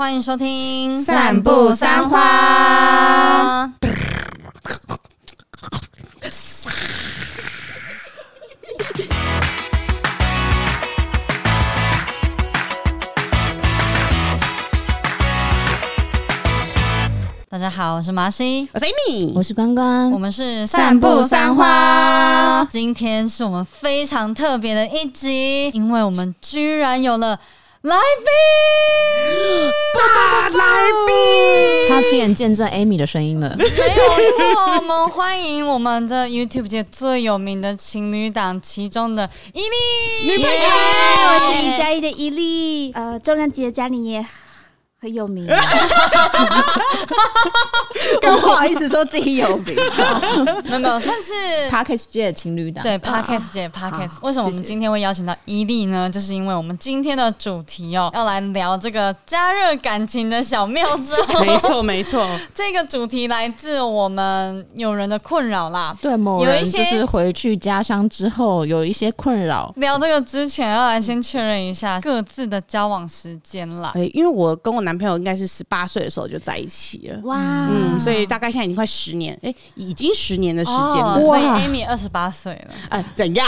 欢迎收听《散步三花》。大家好，我是麻西，我是 Amy，我是关关，我们是散步三花。今天是我们非常特别的一集，因为我们居然有了。来宾，大来宾，他亲眼见证 Amy 的声音了。没有错，我们欢迎我们的 YouTube 界最有名的情侣档其中的伊利女朋友，我是李佳怡的伊利。呃，重量级的嘉玲也很有名，更不好意思说自己有名，没有没有，算是 Podcast 界的情侣档。对 Podcast 界 Podcast，为什么我们今天会邀请到伊利呢？就是因为我们今天的主题哦，要来聊这个加热感情的小妙招。没错没错，这个主题来自我们有人的困扰啦。对，某人就是回去家乡之后有一些困扰。聊这个之前，要来先确认一下各自的交往时间啦。哎，因为我跟我男。男朋友应该是十八岁的时候就在一起了，哇，嗯，所以大概现在已经快十年，哎、欸，已经十年的时间了，哦、所以 Amy 二十八岁了，哎、呃，怎样？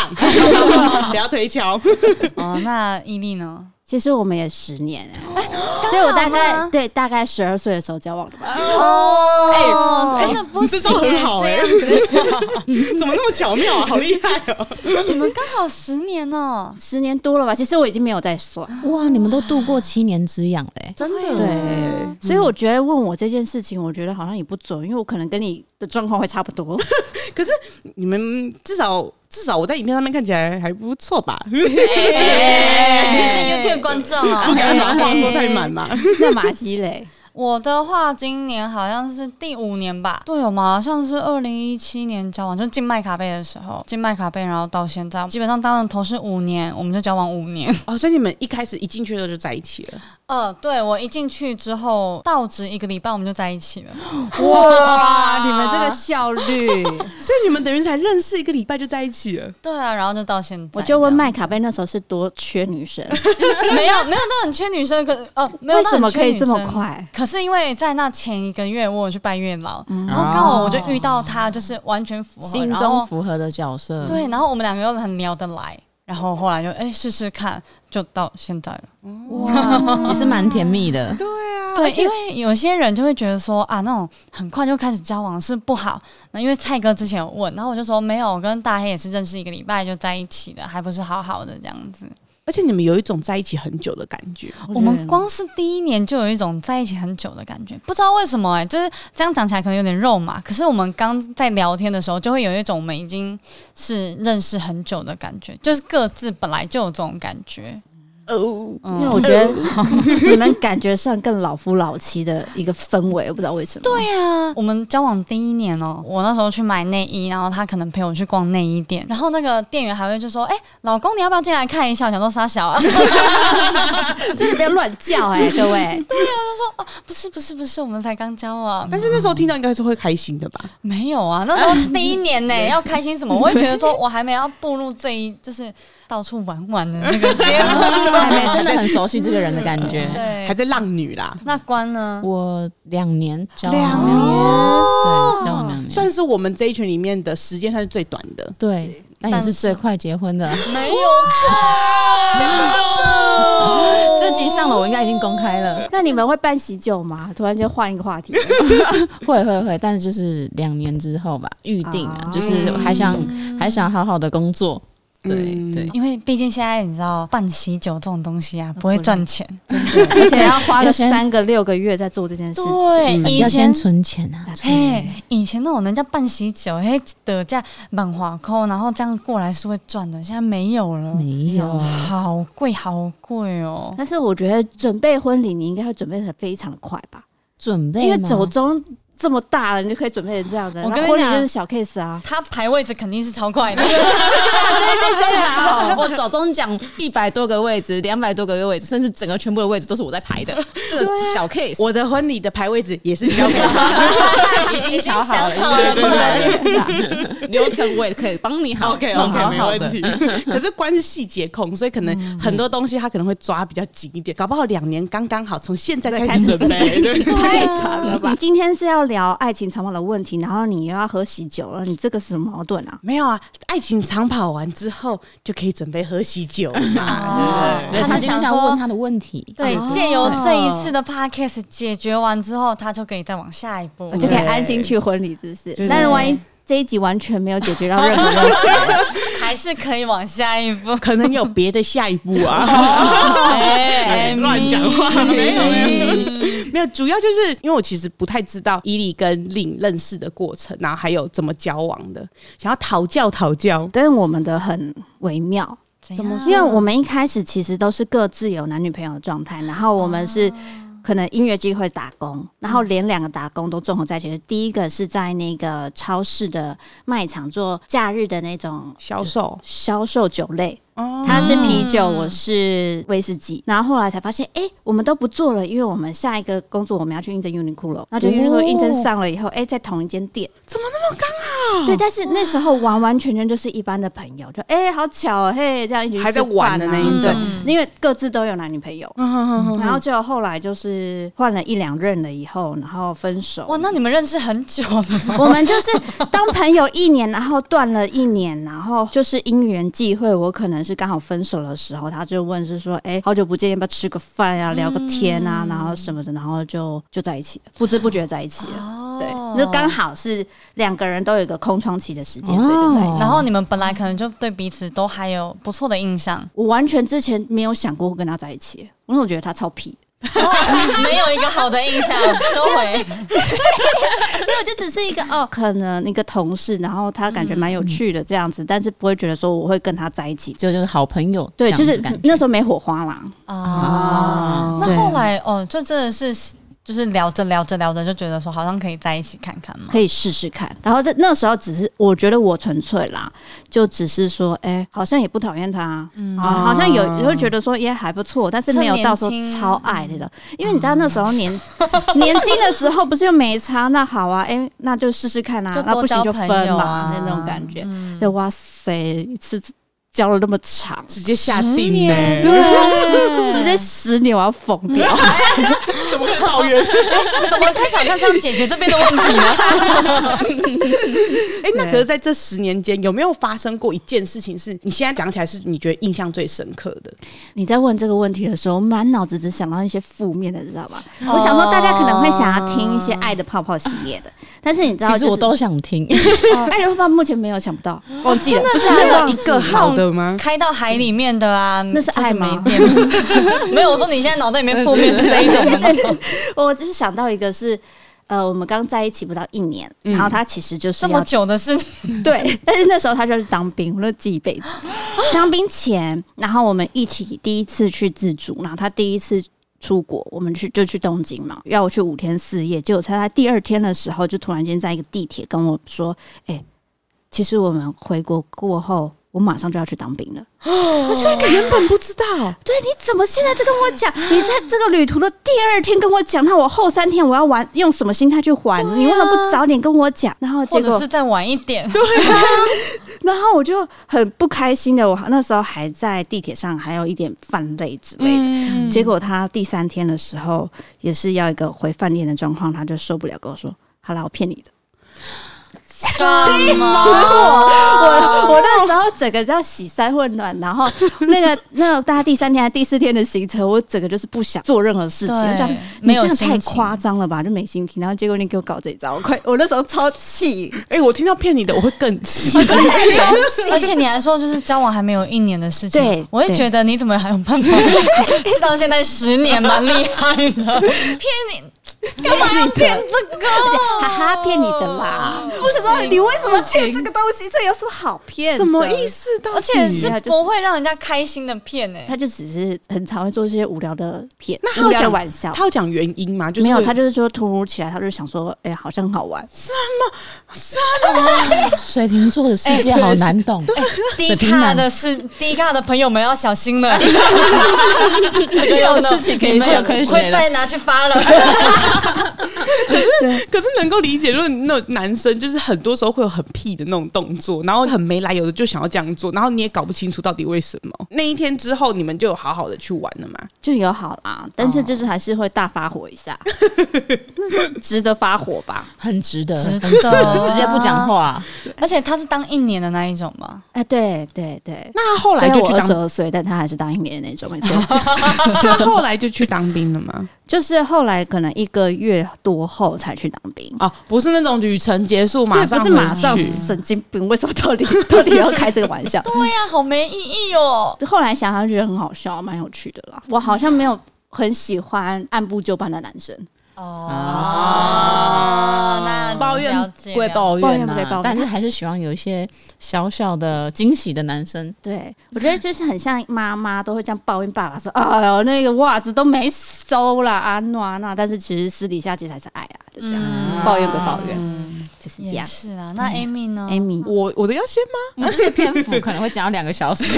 不要推敲。哦，那伊利呢？其实我们也十年哎，所以我大概对大概十二岁的时候交往的吧。哦，真的不是这很好哎，怎么那么巧妙啊？好厉害哦！你们刚好十年哦，十年多了吧？其实我已经没有在算。哇，你们都度过七年之痒嘞，真的。对，所以我觉得问我这件事情，我觉得好像也不准，因为我可能跟你的状况会差不多。可是你们至少。至少我在影片上面看起来还不错吧？你是 YouTube 观众啊，不敢把话说太满嘛。那马西嘞？我的话，今年好像是第五年吧？对，我们好像是二零一七年交往，就进麦卡贝的时候进麦卡贝，然后到现在，基本上当了同事五年，我们就交往五年。哦，所以你们一开始一进去的时候就在一起了？呃，对，我一进去之后，到职一个礼拜我们就在一起了。哇，你们这个效率！所以你们等于才认识一个礼拜就在一起了？对啊，然后就到现在。我就问麦卡贝那时候是多缺女生？没有，没有都很缺女生，可呃，没有为什么可以这么快？可是因为在那前一个月，我有去拜月老，嗯、然后刚好我就遇到他，就是完全符合，心中符合的角色。对，然后我们两个又很聊得来，然后后来就哎试试看，就到现在了。哇，也是蛮甜蜜的。对啊，对，因为有些人就会觉得说啊，那种很快就开始交往是不好。那因为蔡哥之前有问，然后我就说没有，我跟大黑也是认识一个礼拜就在一起的，还不是好好的这样子。而且你们有一种在一起很久的感觉，我们光是第一年就有一种在一起很久的感觉，不知道为什么哎、就是这样讲起来可能有点肉麻，可是我们刚在聊天的时候就会有一种我们已经是认识很久的感觉，就是各自本来就有这种感觉。哦，因为我觉得 你们感觉算更老夫老妻的一个氛围，我不知道为什么。对呀，我们交往第一年哦，我那时候去买内衣，然后他可能陪我去逛内衣店，然后那个店员还会就说：“哎，老公，你要不要进来看一下？”我想说杀小啊，真的不要乱叫哎，各位。对呀，他说：“哦，不是不是不是，我们才刚交往。”但是那时候听到应该是会开心的吧？没有啊，那时候第一年呢，要开心什么？我会觉得说我还没要步入这一就是。到处玩玩的那个阶段，真的很熟悉这个人的感觉。对，还在浪女啦。那关呢？我两年交往，两年，对，交往两年，算是我们这一群里面的时间算是最短的。对，那也是最快结婚的。没有错，这集上了，我应该已经公开了。那你们会办喜酒吗？突然间换一个话题。会会会，但是就是两年之后吧，预定啊，就是还想还想好好的工作。对对，因为毕竟现在你知道办喜酒这种东西啊，不会赚钱，而且要花个三个六个月在做这件事情。对，要先存钱啊，存钱。以前那种人家办喜酒，嘿，得价满华扣，然后这样过来是会赚的，现在没有了，没有，好贵好贵哦。但是我觉得准备婚礼，你应该会准备的非常的快吧？准备，因为走钟这么大了，你就可以准备成这样子。我跟你讲，就是小 case 啊，他排位置肯定是超快的。我手中奖一百多个位置，两百多个位置，甚至整个全部的位置都是我在排的。这个小 case，我的婚礼的排位置也是交给他，已经想好了，流程我也可以帮你好。OK OK，没问题。可是关系细节控，所以可能很多东西他可能会抓比较紧一点，搞不好两年刚刚好，从现在开始准备，太长了吧？今天是要聊爱情长跑的问题，然后你又要喝喜酒了，你这个是什么矛盾啊？没有啊，爱情长跑完之后就可以准备喝喜酒嘛。对，他就想问他的问题，对，借由这一次的 podcast 解决完之后，他就可以再往下一步，就可以安心去婚礼，是不是？但是万一这一集完全没有解决到任何问题，还是可以往下一步，可能有别的下一步啊。乱讲话，没有没有。没有，主要就是因为我其实不太知道伊利跟 Lin 认识的过程，然后还有怎么交往的，想要讨教讨教。但是我们的很微妙，怎么说？因为我们一开始其实都是各自有男女朋友的状态，然后我们是可能音乐机会打工，然后连两个打工都综合在一起。第一个是在那个超市的卖场做假日的那种销售，销售酒类。他是啤酒，我是威士忌，然后后来才发现，哎，我们都不做了，因为我们下一个工作我们要去应征 Uniqlo，那就 Uniqlo 应征上了以后，哎，在同一间店，怎么那么刚好？对，但是那时候完完全全就是一般的朋友，就哎，好巧哦，嘿，这样一起还在玩的那一种，因为各自都有男女朋友，然后就后来就是换了一两任了以后，然后分手。哇，那你们认识很久了？我们就是当朋友一年，然后断了一年，然后就是因缘际会，我可能。是刚好分手的时候，他就问是说，哎、欸，好久不见，要不要吃个饭呀、啊，聊个天啊，然后什么的，然后就就在一起了，不知不觉在一起了。哦、对，就刚好是两个人都有一个空窗期的时间，哦、所以就在一起。然后你们本来可能就对彼此都还有不错的印象。我完全之前没有想过会跟他在一起，因为我觉得他超屁。哦、没有一个好的印象，收回。没有，就只是一个哦，可能一个同事，然后他感觉蛮有趣的这样子，嗯、但是不会觉得说我会跟他在一起，就就是好朋友。对，就是那时候没火花啦。啊，哦、那后来哦，这真的是。就是聊着聊着聊着就觉得说好像可以在一起看看嘛，可以试试看。然后在那时候只是我觉得我纯粹啦，就只是说，哎、欸，好像也不讨厌他，嗯，好像有也会觉得说也还不错，但是没有到时候超爱那种。因为你知道那时候年 年轻的时候不是又没差，那好啊，哎、欸，那就试试看啊，那不行就分嘛，那种感觉。就哇塞，一次。交了那么长，直接下定呢？对，直接十年，我要疯掉！怎么可以抱怨？怎么开场像这样解决这边的问题呢？哎，那可是在这十年间，有没有发生过一件事情，是你现在讲起来是你觉得印象最深刻的？你在问这个问题的时候，满脑子只想到一些负面的，知道吧？我想说，大家可能会想要听一些爱的泡泡系列的，但是你知道，其实我都想听。爱的泡泡目前没有想不到，忘记了，不是有一个好的。开到海里面的啊，那是爱吗？没有，我说你现在脑袋里面负面是这一种。我就是想到一个是，呃，我们刚在一起不到一年，然后他其实就是这么久的事情，对。但是那时候他就是当兵，我都记一辈子。当兵前，然后我们一起第一次去自助，然后他第一次出国，我们去就去东京嘛，要我去五天四夜。结果他在第二天的时候，就突然间在一个地铁跟我说：“哎，其实我们回国过后。”我马上就要去当兵了，我这个原本不知道。对，你怎么现在在跟我讲？你在这个旅途的第二天跟我讲，那我后三天我要玩，用什么心态去还？你为什么不早点跟我讲？然后结果是再晚一点。对啊，然后我就很不开心的，我那时候还在地铁上，还有一点犯累之类的。结果他第三天的时候，也是要一个回饭店的状况，他就受不了，跟我说：“好了，我骗你的。” 气死我！我我那时候整个叫洗三混乱，然后 那个那个大家第三天还第四天的行程，我整个就是不想做任何事情，这样没有太夸张了吧？就没心情，然后结果你给我搞这一招，我快！我那时候超气！哎，我听到骗你的，我会更气，更气！而且你还说就是交往还没有一年的事情，对，我会觉得你怎么还有办法？到现在十年蛮厉害的，骗你。干嘛要骗这个？哈哈，骗你的啦！不是说你为什么骗这个东西？这有什么好骗？什么意思？而且是不会让人家开心的骗呢。他就只是很常会做一些无聊的骗，那他有讲玩笑，他有讲原因吗？就是没有，他就是说突如其来，他就想说，哎，好像很好玩。什么？什么？水瓶座的世界好难懂。低卡的是低卡的朋友们要小心了。有事情可以讲，可以会再拿去发了。可是，可是能够理解，如果那种男生就是很多时候会有很屁的那种动作，然后很没来由的就想要这样做，然后你也搞不清楚到底为什么。那一天之后，你们就有好好的去玩了吗？就有好啦，但是就是还是会大发火一下，那是值得发火吧？很值得，值得，直接不讲话。而且他是当一年的那一种吗？哎，对对对。那后来就去当二十二岁，但他还是当一年的那种，没错。他后来就去当兵了吗？就是后来可能一个月多后才去当兵啊，不是那种旅程结束马上，不是马上神经病，为什么到底到底要开这个玩笑？对呀、啊，好没意义哦。后来想想觉得很好笑，蛮有趣的啦。我好像没有很喜欢按部就班的男生。哦，哦，那抱怨归抱怨呐，但是还是喜欢有一些小小的惊喜的男生。对，我觉得就是很像妈妈都会这样抱怨爸爸说：“哎呦，那个袜子都没收啦，啊那那。”但是其实私底下其实还是爱啊，就这样，嗯、抱怨归抱怨。嗯就是这样，是啊。那 Amy 呢？Amy，我我的要先吗？我这些篇幅可能会讲到两个小时。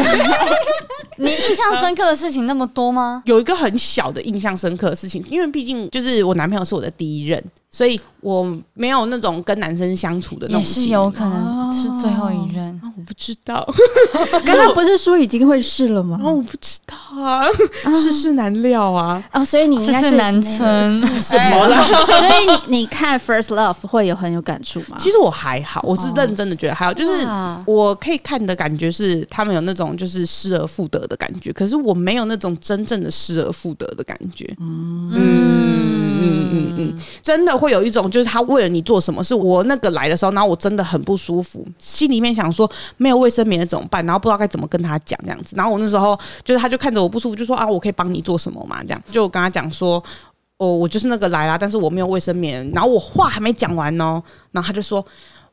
你印象深刻的事情那么多吗？有一个很小的印象深刻的事情，因为毕竟就是我男朋友是我的第一任。所以我没有那种跟男生相处的那种，也是有可能是最后一任，哦、我不知道。刚刚不是说已经会试了吗？哦，我不知道啊，世事难料啊。哦，所以你应该是难称什么了？所以你你看《First Love》会有很有感触吗？其实我还好，我是认真的觉得还好，就是我可以看的感觉是他们有那种就是失而复得的感觉，可是我没有那种真正的失而复得的感觉。嗯嗯嗯嗯，真的。会有一种，就是他为了你做什么，是我那个来的时候，然后我真的很不舒服，心里面想说没有卫生棉怎么办，然后不知道该怎么跟他讲这样子。然后我那时候就是，他就看着我不舒服，就说啊，我可以帮你做什么嘛？这样就跟他讲说，哦，我就是那个来啦，但是我没有卫生棉。然后我话还没讲完呢，然后他就说，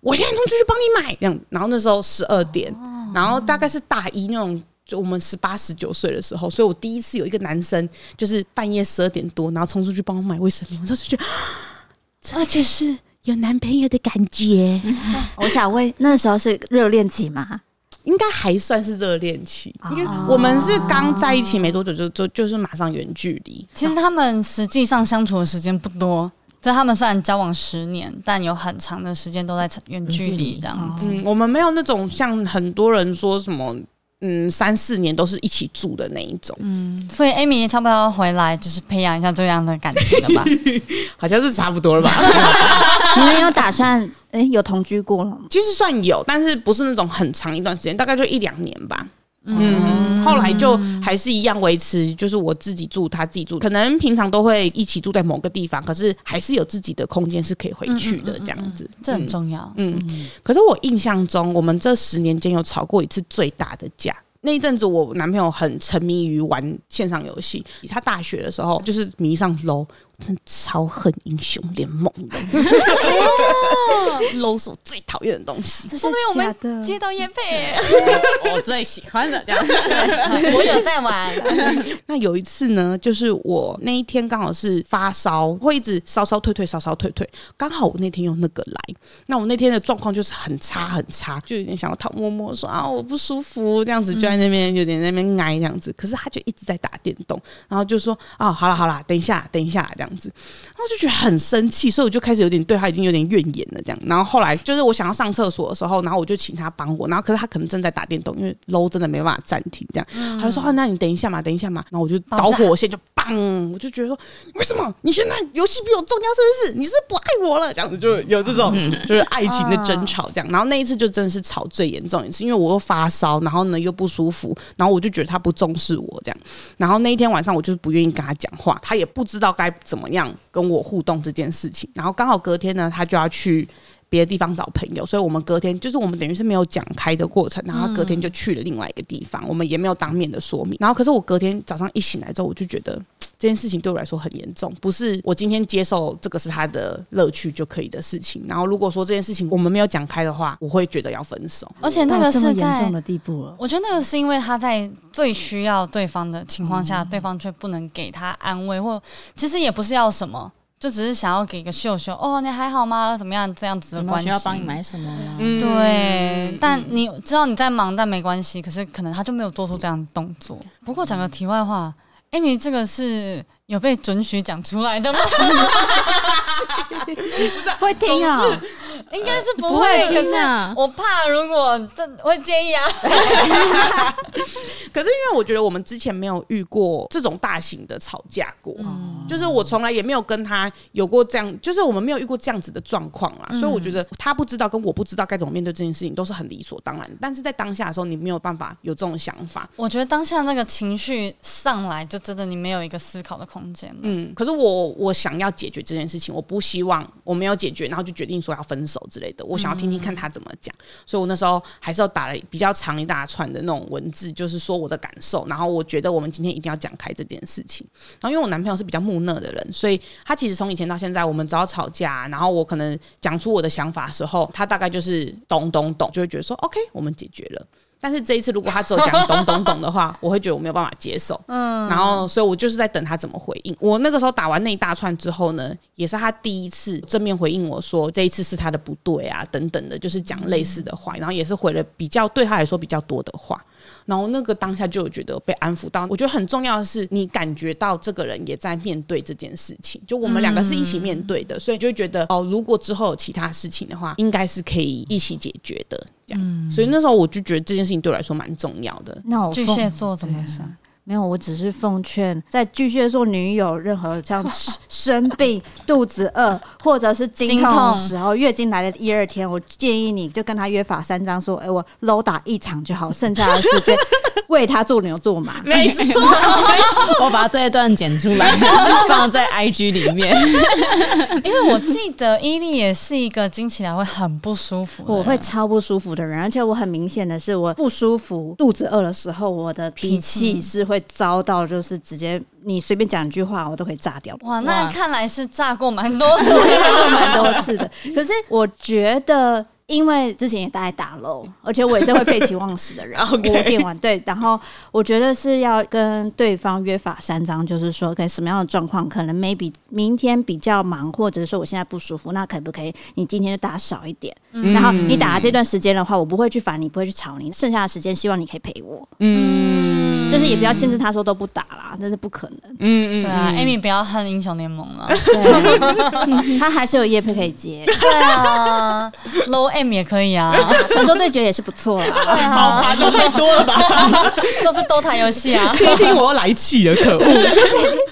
我现在冲出去帮你买。这样，然后那时候十二点，然后大概是大一那种。就我们十八十九岁的时候，所以我第一次有一个男生，就是半夜十二点多，然后冲出去帮我买卫生棉，我就觉得。而且是有男朋友的感觉。我想问，那时候是热恋期吗？应该还算是热恋期，因为我们是刚在一起没多久，就就就是马上远距离。其实他们实际上相处的时间不多，就他们虽然交往十年，但有很长的时间都在远距离这样子。嗯，我们没有那种像很多人说什么。嗯，三四年都是一起住的那一种。嗯，所以 Amy 也差不多要回来，就是培养一下这样的感情了吧？好像是差不多了吧？你们有打算？哎、欸，有同居过了吗？其实算有，但是不是那种很长一段时间，大概就一两年吧。嗯，后来就还是一样维持，就是我自己住，他自己住，可能平常都会一起住在某个地方，可是还是有自己的空间是可以回去的，这样子，这很重要。嗯，可是我印象中，我们这十年间有吵过一次最大的架。那一阵子，我男朋友很沉迷于玩线上游戏，他大学的时候就是迷上 LOL。真超恨英雄联盟的，LOL 是我最讨厌的东西。这是我们接到业配，我最喜欢的这样子。我有在玩。那有一次呢，就是我那一天刚好是发烧，会一直烧烧退退，烧烧退退。刚好我那天用那个来，那我那天的状况就是很差很差，就有点想要躺摸摸，说啊我不舒服这样子，就在那边有点在那边挨这样子。可是他就一直在打电动，然后就说啊好了好了，等一下等一下这样。样子，然后就觉得很生气，所以我就开始有点对他已经有点怨言了，这样。然后后来就是我想要上厕所的时候，然后我就请他帮我，然后可是他可能正在打电动，因为 low 真的没办法暂停，这样。他就说：“啊，那你等一下嘛，等一下嘛。”然后我就导火线就砰，我就觉得说：“为什么你现在游戏比我重要？是不是？你是不爱我了？”这样子就有这种就是爱情的争吵，这样。然后那一次就真的是吵最严重一次，因为我又发烧，然后呢又不舒服，然后我就觉得他不重视我这样。然后那一天晚上我就是不愿意跟他讲话，他也不知道该怎么样跟我互动这件事情，然后刚好隔天呢，他就要去别的地方找朋友，所以我们隔天就是我们等于是没有讲开的过程，然后他隔天就去了另外一个地方，我们也没有当面的说明。然后可是我隔天早上一醒来之后，我就觉得 这件事情对我来说很严重，不是我今天接受这个是他的乐趣就可以的事情。然后如果说这件事情我们没有讲开的话，我会觉得要分手。而且那个是在严重的地步了。我觉得那个是因为他在最需要对方的情况下，对方却不能给他安慰，或其实也不是要什么。就只是想要给个秀秀哦，你还好吗？怎么样？这样子的关系，需要帮你买什么吗？嗯，对。但你知道你在忙，但没关系。可是可能他就没有做出这样的动作。不过讲个题外话，Amy 这个是有被准许讲出来的吗？不是会听啊、喔。应该是不会，可是我怕如果这会介意啊。可是因为我觉得我们之前没有遇过这种大型的吵架过，嗯、就是我从来也没有跟他有过这样，就是我们没有遇过这样子的状况啦。嗯、所以我觉得他不知道跟我不知道该怎么面对这件事情都是很理所当然。但是在当下的时候，你没有办法有这种想法。我觉得当下那个情绪上来，就真的你没有一个思考的空间。嗯，可是我我想要解决这件事情，我不希望我没有解决，然后就决定说要分手。之类的，我想要听听看他怎么讲，所以我那时候还是要打了比较长一大串的那种文字，就是说我的感受。然后我觉得我们今天一定要讲开这件事情。然后因为我男朋友是比较木讷的人，所以他其实从以前到现在，我们只要吵架，然后我可能讲出我的想法的时候，他大概就是懂懂懂，就会觉得说 OK，我们解决了。但是这一次，如果他只有讲 懂懂懂的话，我会觉得我没有办法接受。嗯，然后所以我就是在等他怎么回应。我那个时候打完那一大串之后呢，也是他第一次正面回应我说这一次是他的不对啊等等的，就是讲类似的话，然后也是回了比较对他来说比较多的话。然后那个当下就有觉得被安抚到。我觉得很重要的是，你感觉到这个人也在面对这件事情，就我们两个是一起面对的，所以就会觉得哦，如果之后有其他事情的话，应该是可以一起解决的。嗯，所以那时候我就觉得这件事情对我来说蛮重要的。那我巨蟹座怎么想？没有，我只是奉劝在巨蟹座女友任何像生病、肚子饿或者是经痛的时候，月经来的一二天，我建议你就跟他约法三章，说：“哎，我搂打一场就好，剩下的时间为他做牛做马。”没错，我把这一段剪出来 放在 IG 里面，因为我记得伊利也是一个经起来会很不舒服，我会超不舒服的人，而且我很明显的是，我不舒服、肚子饿的时候，我的脾气是会遭到，就是直接你随便讲一句话，我都可以炸掉。哇，那看来是炸过蛮多次，蛮多次的。可是我觉得。因为之前也大概打漏，而且我也是会废寝忘食的人。我变完对，然后我觉得是要跟对方约法三章，就是说，可以什么样的状况，可能 maybe 明天比较忙，或者是说我现在不舒服，那可不可以你今天就打少一点？嗯、然后你打了这段时间的话，我不会去烦你，不会去吵你，剩下的时间希望你可以陪我。嗯，就是也不要限制他说都不打啦，那是不可能。嗯嗯，对啊，Amy 不要恨英雄联盟了，对 他还是有夜配可以接。对啊，Low。M 也可以啊，传说对决也是不错啊。对啊，都太多了吧？都是 DOTA 游戏啊。听听我又来气了，可恶。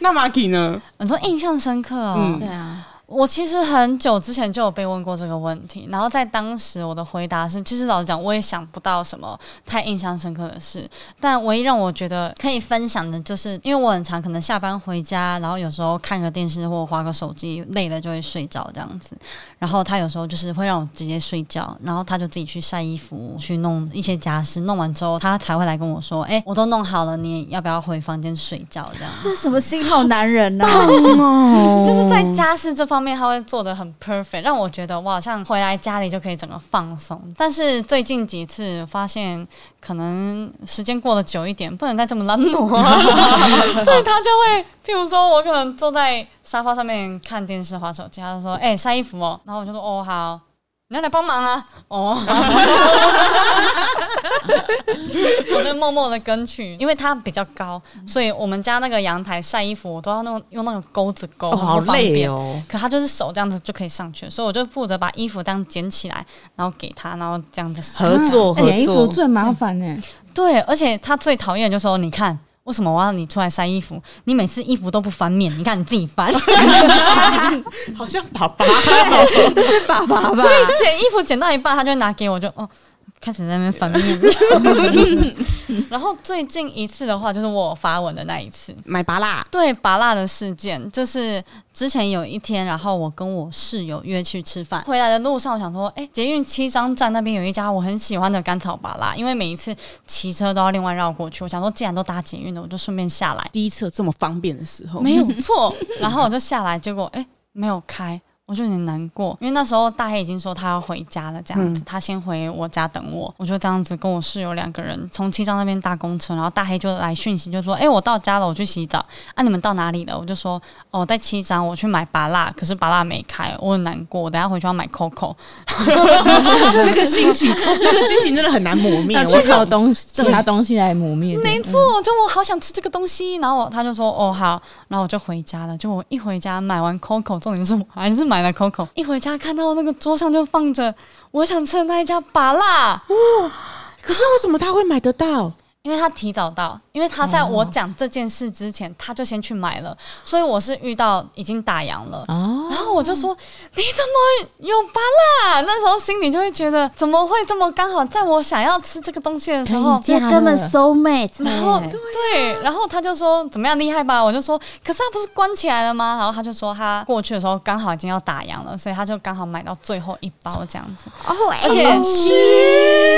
那 Maki 呢？你说印象深刻哦。嗯，对啊。我其实很久之前就有被问过这个问题，然后在当时我的回答是，其实老实讲，我也想不到什么太印象深刻的事。但唯一让我觉得可以分享的，就是因为我很常可能下班回家，然后有时候看个电视或划个手机，累了就会睡着这样子。然后他有时候就是会让我直接睡觉，然后他就自己去晒衣服，去弄一些家事，弄完之后他才会来跟我说：“哎，我都弄好了，你要不要回房间睡觉？”这样。这是什么新好男人呢？就是在家事这方面。方面他会做的很 perfect，让我觉得我好像回来家里就可以整个放松。但是最近几次发现，可能时间过得久一点，不能再这么懒惰，所以他就会，譬如说我可能坐在沙发上面看电视、滑手机，他就说：“哎、欸，晒衣服哦。”然后我就说：“哦，好。”你要来帮忙啊！哦，我就默默的跟去，因为他比较高，所以我们家那个阳台晒衣服，我都要用用那个钩子钩，好方便哦。可他就是手这样子就可以上去，所以我就负责把衣服这样捡起来，然后给他，然后这样子合作。捡衣服最麻烦呢。对，而且他最讨厌就是说，你看。为什么我要你出来晒衣服？你每次衣服都不翻面，你看你自己翻，好像爸爸，爸爸吧。所以捡衣服捡到一半，他就拿给我就，就哦。开始在那边翻面。然后最近一次的话，就是我发文的那一次，买芭乐。对芭乐的事件，就是之前有一天，然后我跟我室友约去吃饭，回来的路上，我想说，哎，捷运七张站那边有一家我很喜欢的甘草芭乐，因为每一次骑车都要另外绕过去，我想说，既然都搭捷运了，我就顺便下来。第一次有这么方便的时候，没有错。然后我就下来，结果哎，没有开。我就有点难过，因为那时候大黑已经说他要回家了，这样子，嗯、他先回我家等我。我就这样子跟我室友两个人从七张那边搭公车，然后大黑就来讯息，就说：“哎、欸，我到家了，我去洗澡。啊，你们到哪里了？”我就说：“哦，在七张，我去买芭辣，可是芭辣没开，我很难过。我等下回去要买 Coco。”那个心情，那个心情真的很难磨灭。我去找东西，其他东西来磨灭。没错，就我好想吃这个东西，然后我他就说：“哦，好。”然后我就回家了。就我一回家买完 Coco，重点是我还是买了 Coco，一回。家看到那个桌上就放着我想吃的那一家拔辣，哇！可是为什么他会买得到？因为他提早到，因为他在我讲这件事之前，他就先去买了，所以我是遇到已经打烊了。哦，然后我就说：“你怎么有芭乐？”那时候心里就会觉得，怎么会这么刚好，在我想要吃这个东西的时候，这根本 soul mate。然后对，然后他就说：“怎么样厉害吧？”我就说：“可是他不是关起来了吗？”然后他就说：“他过去的时候刚好已经要打烊了，所以他就刚好买到最后一包这样子。”哦，而且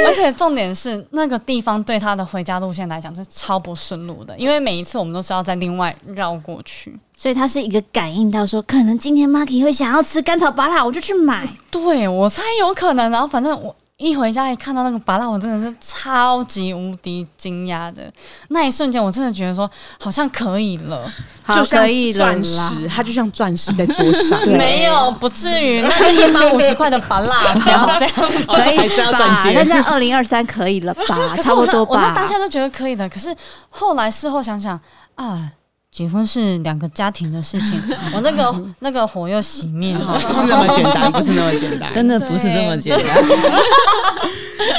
而且重点是那个地方对他的回家路线来讲是。超不顺路的，因为每一次我们都是要在另外绕过去，所以它是一个感应到说，可能今天 Maki 会想要吃甘草巴辣，我就去买。对，我猜有可能，然后反正我。一回家一看到那个芭乐，我真的是超级无敌惊讶的。那一瞬间，我真的觉得说好像可以了，就可以了。钻石，它就像钻石在桌上。没有，不至于。那个一百五十块的芭乐，不要这样，可 以还是要转接。那在二零二三可以了吧？差不多吧。我那当下都觉得可以的，可是后来事后想想啊。结婚是两个家庭的事情，我那个那个火又熄灭了，不是那么简单，不是那么简单，真的不是这么简单。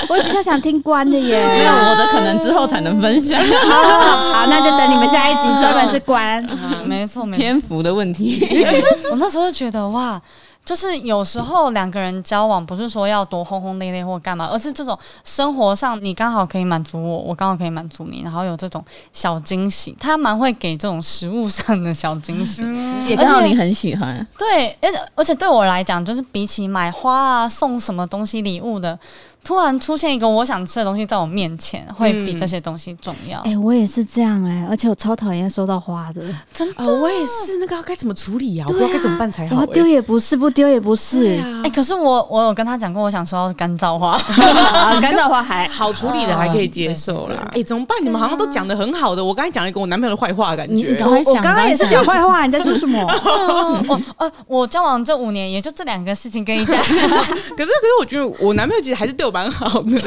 我比较想听关的耶，没有我的可能之后才能分享。好，那就等你们下一集专门是关，没错，没错，篇幅的问题。我那时候就觉得哇。就是有时候两个人交往，不是说要多轰轰烈烈或干嘛，而是这种生活上你刚好可以满足我，我刚好可以满足你，然后有这种小惊喜。他蛮会给这种食物上的小惊喜，嗯、也刚好你很喜欢。对，而且而且对我来讲，就是比起买花啊、送什么东西礼物的。突然出现一个我想吃的东西在我面前，会比这些东西重要。哎、欸，我也是这样哎、欸，而且我超讨厌收到花的，真的，哦、我也是。那个该怎么处理呀、啊？啊、我不知道该怎么办才好、欸。丢也不是，不丢也不是。哎、啊欸，可是我我有跟他讲过，我想收到干燥花，干燥花还好处理的，还可以接受啦。哎、欸，怎么办？你们好像都讲的很好的，我刚才讲了一个我男朋友的坏话感觉。我我刚刚也是讲坏话，你在说什么？我 呃，我交往这五年，也就这两个事情跟你讲。可 是可是，我觉得我男朋友其实还是对我蛮好的。可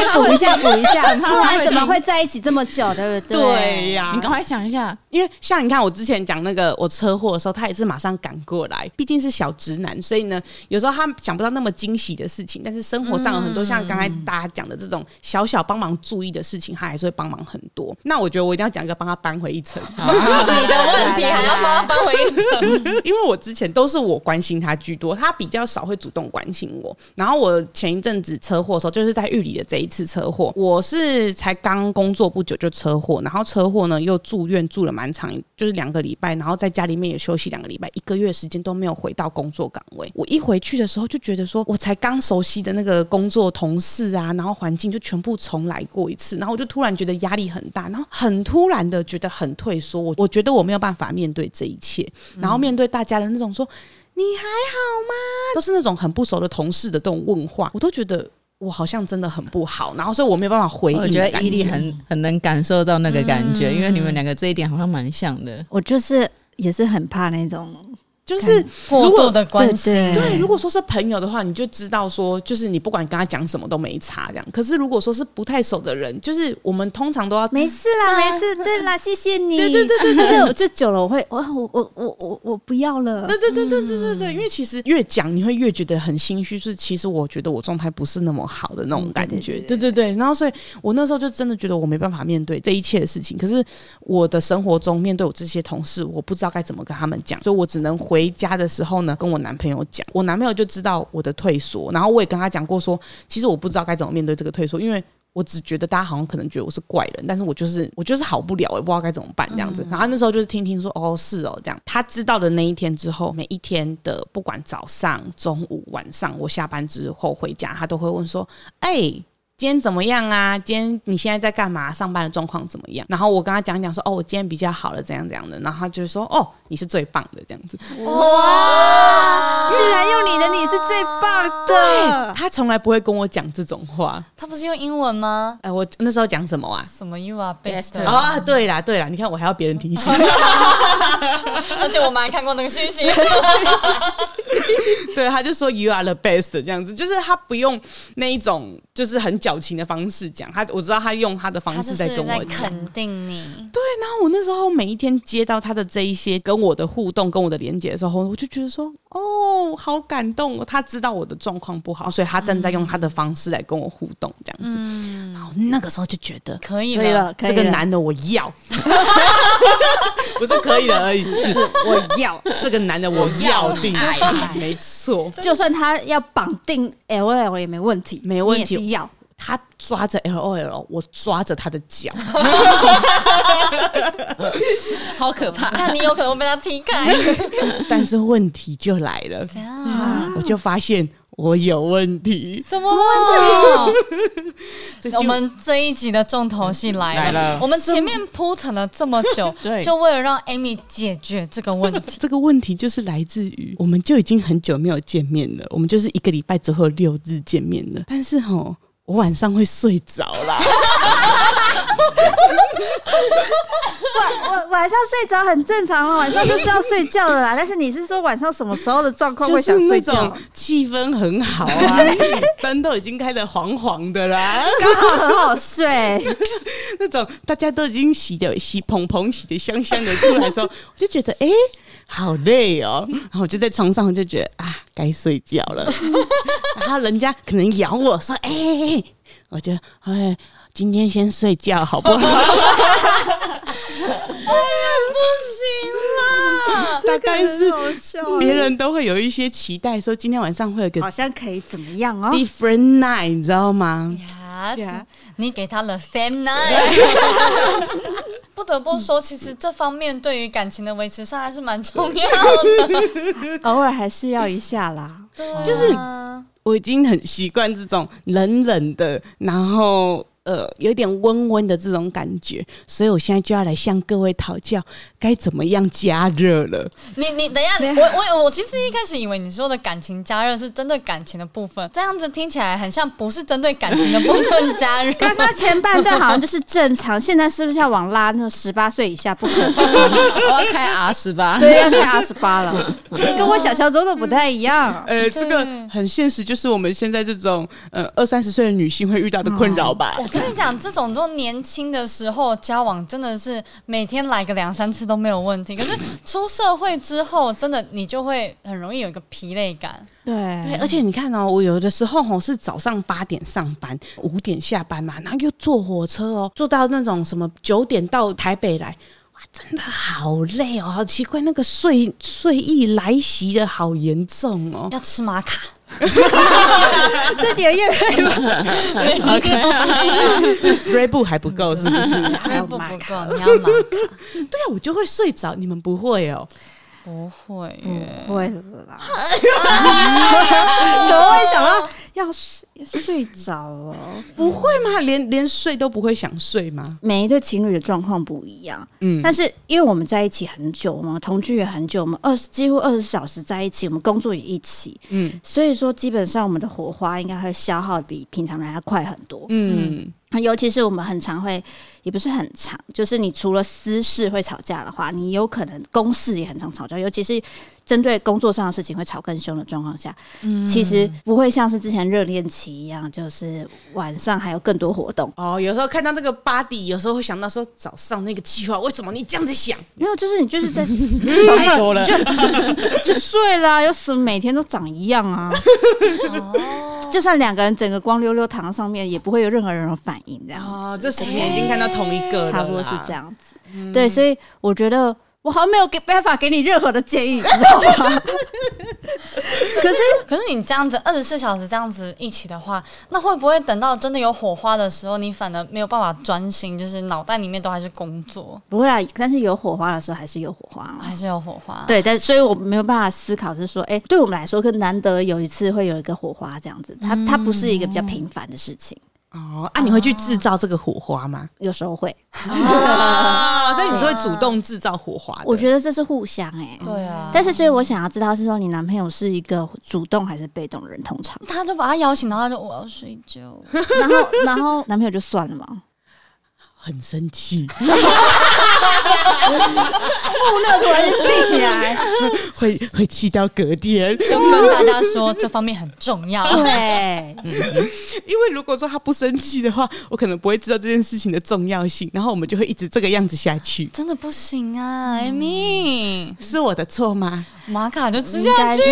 以补一下，补一下，不然怎么会在一起这么久，对不对？对呀，你赶快想一下，因为像你看，我之前讲那个我车祸的时候，他也是马上赶过来。毕竟是小直男，所以呢，有时候他想不到那么惊喜的事情，但是生活上有很多像刚才大家讲的这种小小帮忙注意的事情，他还是会帮忙很多。那我觉得我一定要讲一个帮他搬回一层，你的问题还要帮他搬回一层，因为我之前都是我关心他居多，他比较少会主动关心我。然后我我前一阵子。车祸的时候，就是在玉里的这一次车祸。我是才刚工作不久就车祸，然后车祸呢又住院住了蛮长，就是两个礼拜，然后在家里面也休息两个礼拜，一个月时间都没有回到工作岗位。我一回去的时候就觉得说，我才刚熟悉的那个工作同事啊，然后环境就全部重来过一次，然后我就突然觉得压力很大，然后很突然的觉得很退缩。我我觉得我没有办法面对这一切，然后面对大家的那种说。你还好吗？都是那种很不熟的同事的这种问话，我都觉得我好像真的很不好，然后所以我没有办法回应。我觉得伊利很很能感受到那个感觉，嗯、因为你们两个这一点好像蛮像的。我就是也是很怕那种。就是过度的关系，对，如果说是朋友的话，你就知道说，就是你不管跟他讲什么都没差这样。可是如果说是不太熟的人，就是我们通常都要没事啦，没事，对啦，谢谢你。对对对对对，就久了我会，我我我我我我不要了。对对对对对对对，因为其实越讲你会越觉得很心虚，是其实我觉得我状态不是那么好的那种感觉。对对对，然后所以我那时候就真的觉得我没办法面对这一切的事情。可是我的生活中面对我这些同事，我不知道该怎么跟他们讲，所以我只能回。回家的时候呢，跟我男朋友讲，我男朋友就知道我的退缩，然后我也跟他讲过说，其实我不知道该怎么面对这个退缩，因为。我只觉得大家好像可能觉得我是怪人，但是我就是我就是好不了，我也不知道该怎么办这样子。然后那时候就是听听说，哦，是哦，这样。他知道的那一天之后，每一天的不管早上、中午、晚上，我下班之后回家，他都会问说，哎。今天怎么样啊？今天你现在在干嘛？上班的状况怎么样？然后我跟他讲讲说，哦，我今天比较好了，怎样怎样的。然后他就说，哦，你是最棒的，这样子。哇！既然用你的，你是最棒的。对，他从来不会跟我讲这种话。他不是用英文吗？哎、呃，我那时候讲什么啊？什么 You are best 啊？对啦，对啦，你看我还要别人提醒，而且我们还看过那个信息。对，他就说 You are the best 这样子，就是他不用那一种，就是很。矫情的方式讲他，我知道他用他的方式在跟我讲，肯定你。对，然后我那时候每一天接到他的这一些跟我的互动、跟我的连接的时候，我就觉得说，哦，好感动哦！他知道我的状况不好，所以他正在用他的方式来跟我互动，这样子。嗯、然后那个时候就觉得可以了，这个男的我要，不是可以了而已，是我要，这个男的我要定爱，没错，就算他要绑定 L L 也没问题，没问题，要。他抓着 L O L，我抓着他的脚，好可怕！那你有可能会被他踢开。但是问题就来了，我就发现我有问题。什么问题？我们这一集的重头戏来了。我们前面铺陈了这么久，对，就为了让 Amy 解决这个问题。这个问题就是来自于，我们就已经很久没有见面了。我们就是一个礼拜之后六日见面了，但是齁。我晚上会睡着啦，晚晚晚上睡着很正常啊，晚上就是要睡觉的啦。但是你是说晚上什么时候的状况会想睡觉？气氛很好啊，灯都已经开的黄黄的啦，刚好很好睡。那种大家都已经洗的洗蓬蓬洗的香香的出来的时候，我就觉得哎。欸好累哦，然后我就在床上就觉得啊，该睡觉了。然后人家可能咬我说：“哎、欸，我就哎，今天先睡觉好不好？” 哎呀，不行啦！大概是别人都会有一些期待，说今天晚上会有个好像可以怎么样哦，different night，你知道吗？Yes, yeah. 你给他了 same night。不得不说，其实这方面对于感情的维持上还是蛮重要的，偶尔还是要一下啦。对啊，就是我已经很习惯这种冷冷的，然后。呃，有点温温的这种感觉，所以我现在就要来向各位讨教，该怎么样加热了。你你等一下，我我我其实一开始以为你说的感情加热是针对感情的部分，这样子听起来很像不是针对感情的部分加热。刚刚前半段好像就是正常，现在是不是要往拉那十八岁以下不可能？我要开 R 十八，对，要开 R 十八了，跟我想象中的不太一样。呃，这个很现实，就是我们现在这种呃二三十岁的女性会遇到的困扰吧。嗯跟你讲，这种都年轻的时候交往，真的是每天来个两三次都没有问题。可是出社会之后，真的你就会很容易有一个疲累感。对对，而且你看哦，我有的时候吼是早上八点上班，五点下班嘛，然后又坐火车哦，坐到那种什么九点到台北来，哇，真的好累哦，好奇怪，那个睡睡意来袭的好严重哦，要吃玛卡。这几个月，Red Bull 还不够，是不是？还不不够，你要玛卡。对啊，我就会睡着，你们不会哦。不会，不会啦！怎么会想到要睡睡着哦？不会吗？连连睡都不会想睡吗？每一对情侣的状况不一样，嗯，但是因为我们在一起很久嘛，同居也很久，我们二十几乎二十四小时在一起，我们工作也一起，嗯，所以说基本上我们的火花应该会消耗比平常人要快很多，嗯。尤其是我们很常会，也不是很常，就是你除了私事会吵架的话，你有可能公事也很常吵架。尤其是针对工作上的事情会吵更凶的状况下，嗯，其实不会像是之前热恋期一样，就是晚上还有更多活动。哦，有时候看到那个 body，有时候会想到说早上那个计划，为什么你这样子想？没有，就是你就是在 太多了，就 就睡啦，有什么每天都长一样啊？哦。就算两个人整个光溜溜躺在上面，也不会有任何人有反应。这样哦，这十年已经看到同一个，差不多是这样子。嗯、对，所以我觉得我好像没有给办法给你任何的建议，你知道吗？可是，可是你这样子二十四小时这样子一起的话，那会不会等到真的有火花的时候，你反而没有办法专心，就是脑袋里面都还是工作？不会啊，但是有火花的时候还是有火花，还是有火花。对，但所以我没有办法思考，是说，哎、欸，对我们来说，可难得有一次会有一个火花这样子，它它不是一个比较平凡的事情。哦，啊，你会去制造这个火花吗？有时候会哦，所以你是会主动制造火花的。我觉得这是互相哎、欸，对啊。但是，所以我想要知道是说，你男朋友是一个主动还是被动的人？通常他就把他邀请，然后他就我要睡觉，然后然后男朋友就算了吗？很生气，木讷突然就气起来，会会气到隔天，就跟大家说这方面很重要。对，因为如果说他不生气的话，我可能不会知道这件事情的重要性，然后我们就会一直这个样子下去。真的不行啊，Amy，是我的错吗？玛卡就吃下去。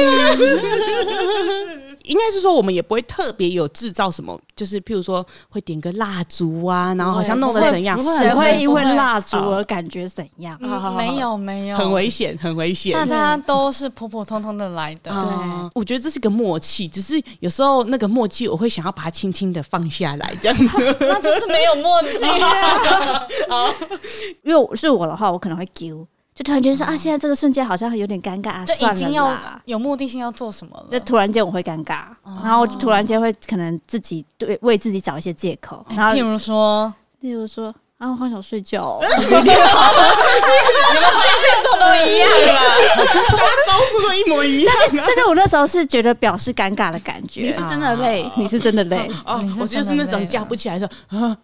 应该是说，我们也不会特别有制造什么，就是譬如说会点个蜡烛啊，然后好像弄得怎样，谁会因为蜡烛而感觉怎样？没有没有，很危险，很危险。大家都是普普通通的来的。对，我觉得这是个默契，只是有时候那个默契，我会想要把它轻轻的放下来，这样子。那就是没有默契。因为是我的话，我可能会丢。就突然间说啊，现在这个瞬间好像有点尴尬啊，就已经要有目的性要做什么了。就突然间我会尴尬，然后突然间会可能自己对为自己找一些借口，然后譬如说，例如说。啊，我好想睡觉。你们巨蟹座都一样啦，大家招数都一模一样。但是，但是我那时候是觉得表示尴尬的感觉。你是真的累，你是真的累。哦，我就是那种叫不起来说，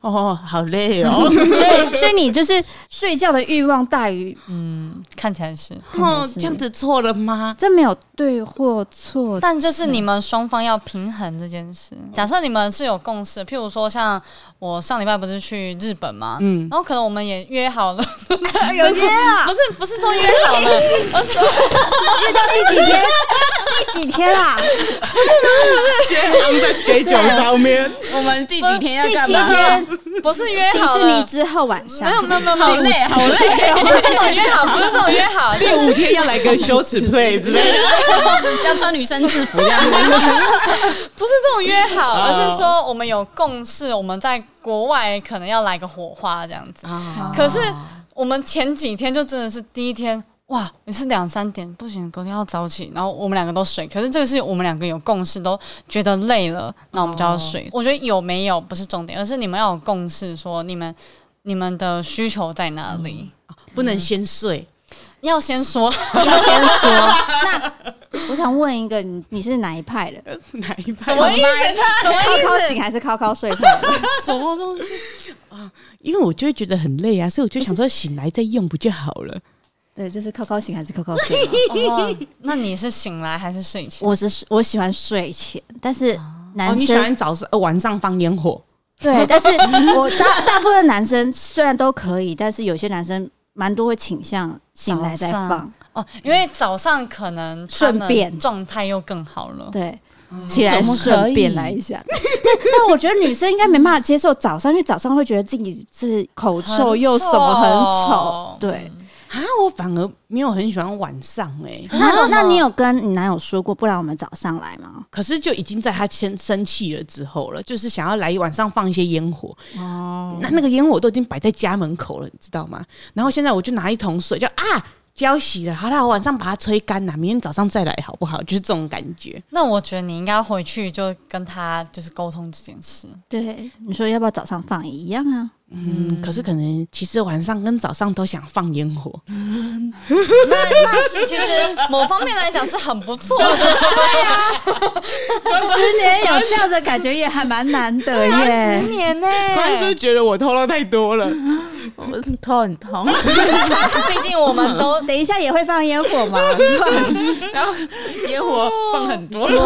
哦，好累哦。所以，所以你就是睡觉的欲望大于，嗯，看起来是。哦，这样子错了吗？这没有对或错，但就是你们双方要平衡这件事。假设你们是有共识，譬如说像我上礼拜不是去日本吗？嗯，然后可能我们也约好了，有约啊，不是不是说约好了，而 是约到第几天？第几天啦？先放在 schedule 上面。我们第几天要干嘛？第七天不是约好迪士尼之后晚上？没有没有没有，好累好累，不是这种约好，不是这种约好。第五天要来个羞耻 play 之类的，要穿女生制服这样子。不是这种约好，而是说我们有共识，我们在。国外可能要来个火花这样子，可是我们前几天就真的是第一天，哇，也是两三点，不行，隔天要早起，然后我们两个都睡。可是这个是我们两个有共识，都觉得累了，那我们就要睡。我觉得有没有不是重点，而是你们要有共识，说你们你们的需求在哪里，不能先睡。要先说，要先说。那我想问一个，你你是哪一派的？哪一派？什么意思？靠靠醒还是靠靠睡派？什么东西啊？因为我就会觉得很累啊，所以我就想说醒来再用不就好了？对，就是靠靠醒还是靠靠睡？哦，那你是醒来还是睡前？我是我喜欢睡前，但是男生、哦、你喜欢早上呃晚上放烟火？对，但是我大大部分男生虽然都可以，但是有些男生。蛮多会倾向醒来再放哦，因为早上可能顺便状态又更好了。对，起来顺便来一下。但我觉得女生应该没办法接受早上，因为早上会觉得自己是口臭又什么很丑。对。啊，我反而没有很喜欢晚上哎、欸。那那你有跟你男友说过，不然我们早上来吗？可是就已经在他先生气了之后了，就是想要来晚上放一些烟火。哦，那那个烟火都已经摆在家门口了，你知道吗？然后现在我就拿一桶水，就啊。浇洗了，好了，我晚上把它吹干了，明天早上再来好不好？就是这种感觉。那我觉得你应该回去就跟他就是沟通这件事。对，你说要不要早上放也一样啊？嗯，可是可能其实晚上跟早上都想放烟火。嗯、那那是其实某方面来讲是很不错的。对呀，十年有这样的感觉也还蛮难得耶。十年呢、欸？关是觉得我偷了太多了。我头很痛，毕竟我们都 等一下也会放烟火嘛，然后烟火放很多，跨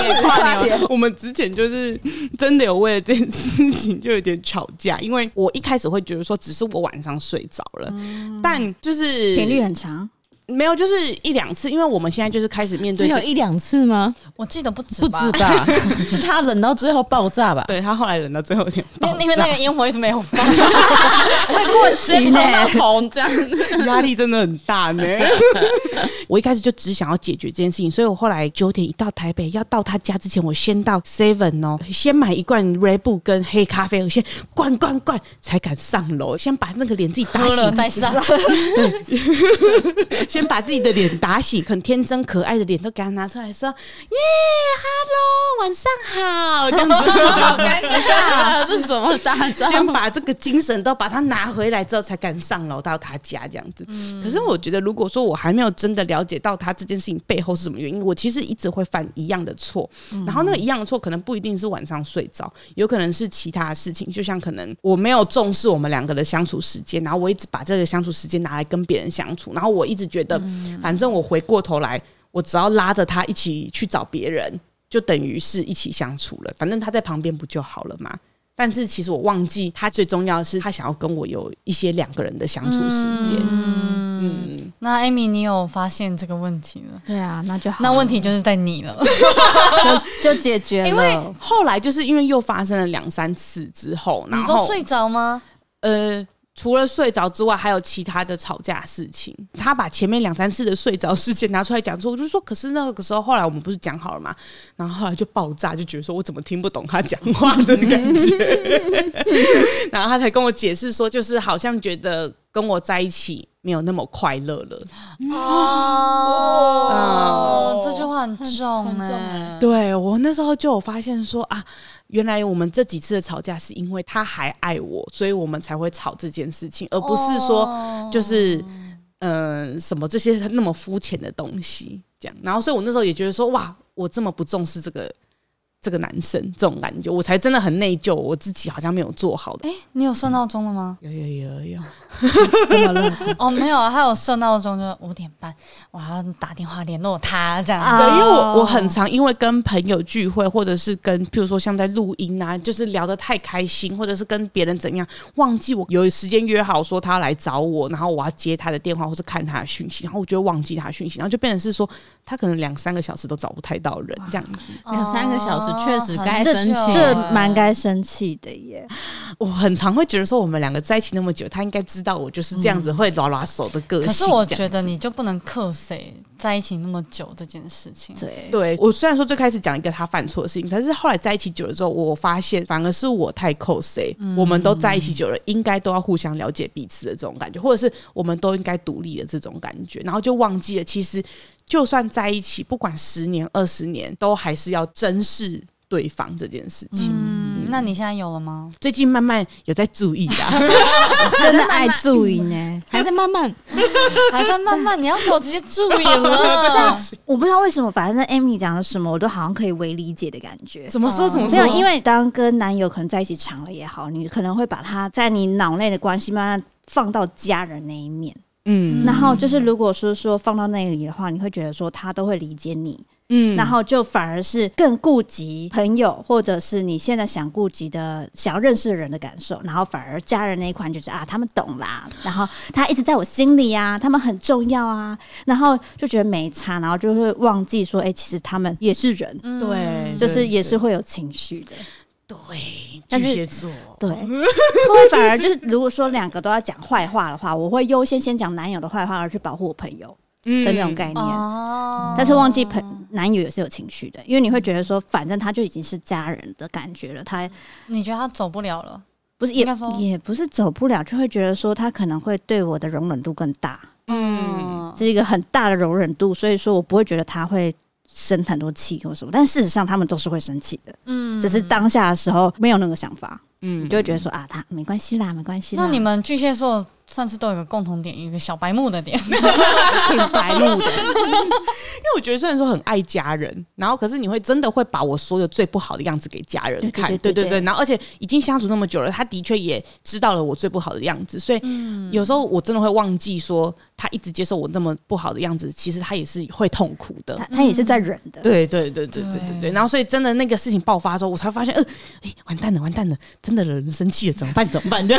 年跨年，我们之前就是真的有为了这件事情就有点吵架，因为我一开始会觉得说只是我晚上睡着了，但就是频率很长。没有，就是一两次，因为我们现在就是开始面对，只有一两次吗？我记得不止不止吧？是他冷到最后爆炸吧？对他后来冷到最后一点，因为那个烟火一直没有放，会过期冲到头这样，压力真的很大呢。我一开始就只想要解决这件事情，所以我后来九点一到台北，要到他家之前，我先到 Seven 哦，先买一罐 Red Bull 跟黑咖啡，我先灌灌灌，才敢上楼，先把那个脸自己打醒再上。先把自己的脸打醒，很天真可爱的脸都给他拿出来说：“耶，Hello，晚上好。”这样子好尴尬，这是什么大招？先把这个精神都把它拿回来之后，才敢上楼到他家这样子。嗯、可是我觉得，如果说我还没有真的了解到他这件事情背后是什么原因，我其实一直会犯一样的错。嗯、然后那个一样的错，可能不一定是晚上睡着，有可能是其他的事情。就像可能我没有重视我们两个的相处时间，然后我一直把这个相处时间拿来跟别人相处，然后我一直觉得，反正我回过头来，我只要拉着他一起去找别人，就等于是一起相处了。反正他在旁边不就好了吗？但是其实我忘记，他最重要的是他想要跟我有一些两个人的相处时间。嗯，嗯，那 Amy，你有发现这个问题了？对啊，那就好。那问题就是在你了，就就解决了。因为后来就是因为又发生了两三次之后，然后你说睡着吗？呃。除了睡着之外，还有其他的吵架事情。他把前面两三次的睡着事件拿出来讲说，我就说，可是那个时候后来我们不是讲好了吗？然后后来就爆炸，就觉得说我怎么听不懂他讲话的感觉。然后他才跟我解释说，就是好像觉得跟我在一起没有那么快乐了。哦，嗯、这句话很重哎。对，我那时候就有发现说啊。原来我们这几次的吵架是因为他还爱我，所以我们才会吵这件事情，而不是说就是嗯、呃、什么这些那么肤浅的东西这样。然后，所以我那时候也觉得说，哇，我这么不重视这个。这个男生这种感觉，我才真的很内疚，我自己好像没有做好的。哎，你有设闹钟了吗？有有有有，怎么了？哦，没有啊，他有设闹钟，就五点半，我要打电话联络他这样。对，因为我我很常因为跟朋友聚会，或者是跟譬如说像在录音啊，就是聊得太开心，或者是跟别人怎样，忘记我有时间约好说他要来找我，然后我要接他的电话或是看他的讯息，然后我就忘记他讯息，然后就变成是说他可能两三个小时都找不太到人这样子，两三个小时。确实该生气，这蛮该生气的耶。我很常会觉得说，我们两个在一起那么久，他应该知道我就是这样子会拉拉手的个性。可是我觉得你就不能克谁在一起那么久这件事情。对，对我虽然说最开始讲一个他犯错的事情，但是后来在一起久了之后，我发现反而是我太扣谁。我们都在一起久了，应该都要互相了解彼此的这种感觉，或者是我们都应该独立的这种感觉，然后就忘记了其实。就算在一起，不管十年、二十年，都还是要珍视对方这件事情。嗯，那你现在有了吗？最近慢慢有在注意啊，真的爱注意呢，还在慢慢，还在慢慢。你要给我直接注意了，我不知道为什么，反正 Amy 讲的什么，我都好像可以为理解的感觉。怎么说？怎么说？没有，因为当跟男友可能在一起长了也好，你可能会把他在你脑内的关系慢慢放到家人那一面。嗯，然后就是如果说说放到那里的话，你会觉得说他都会理解你，嗯，然后就反而是更顾及朋友或者是你现在想顾及的想要认识的人的感受，然后反而家人那一块就是啊，他们懂啦，然后他一直在我心里啊，他们很重要啊，然后就觉得没差，然后就会忘记说，哎，其实他们也是人，嗯、对，就是也是会有情绪的。对，巨蟹座对，会反而就是如果说两个都要讲坏话的话，我会优先先讲男友的坏话，而去保护我朋友的那种概念。嗯、但是忘记朋男友也是有情绪的，因为你会觉得说，反正他就已经是家人的感觉了。他你觉得他走不了了？不是，也也不是走不了，就会觉得说他可能会对我的容忍度更大。嗯，是一个很大的容忍度，所以说我不会觉得他会。生很多气或什么，但事实上他们都是会生气的，嗯，只是当下的时候没有那个想法，嗯，你就会觉得说啊，他没关系啦，没关系。那你们巨蟹座算是都有个共同点，一个小白目的点，挺白目的。因为我觉得虽然说很爱家人，然后可是你会真的会把我所有最不好的样子给家人看，对对对，对，对，对，然后而且已经相处那么久了，他的确也知道了我最不好的样子，所以有时候我真的会忘记说。他一直接受我那么不好的样子，其实他也是会痛苦的。他他也是在忍的。对对对对对对对。然后所以真的那个事情爆发的时候，我才发现，呃，哎，完蛋了，完蛋了，真的惹人生气了，怎么办？怎么办？对，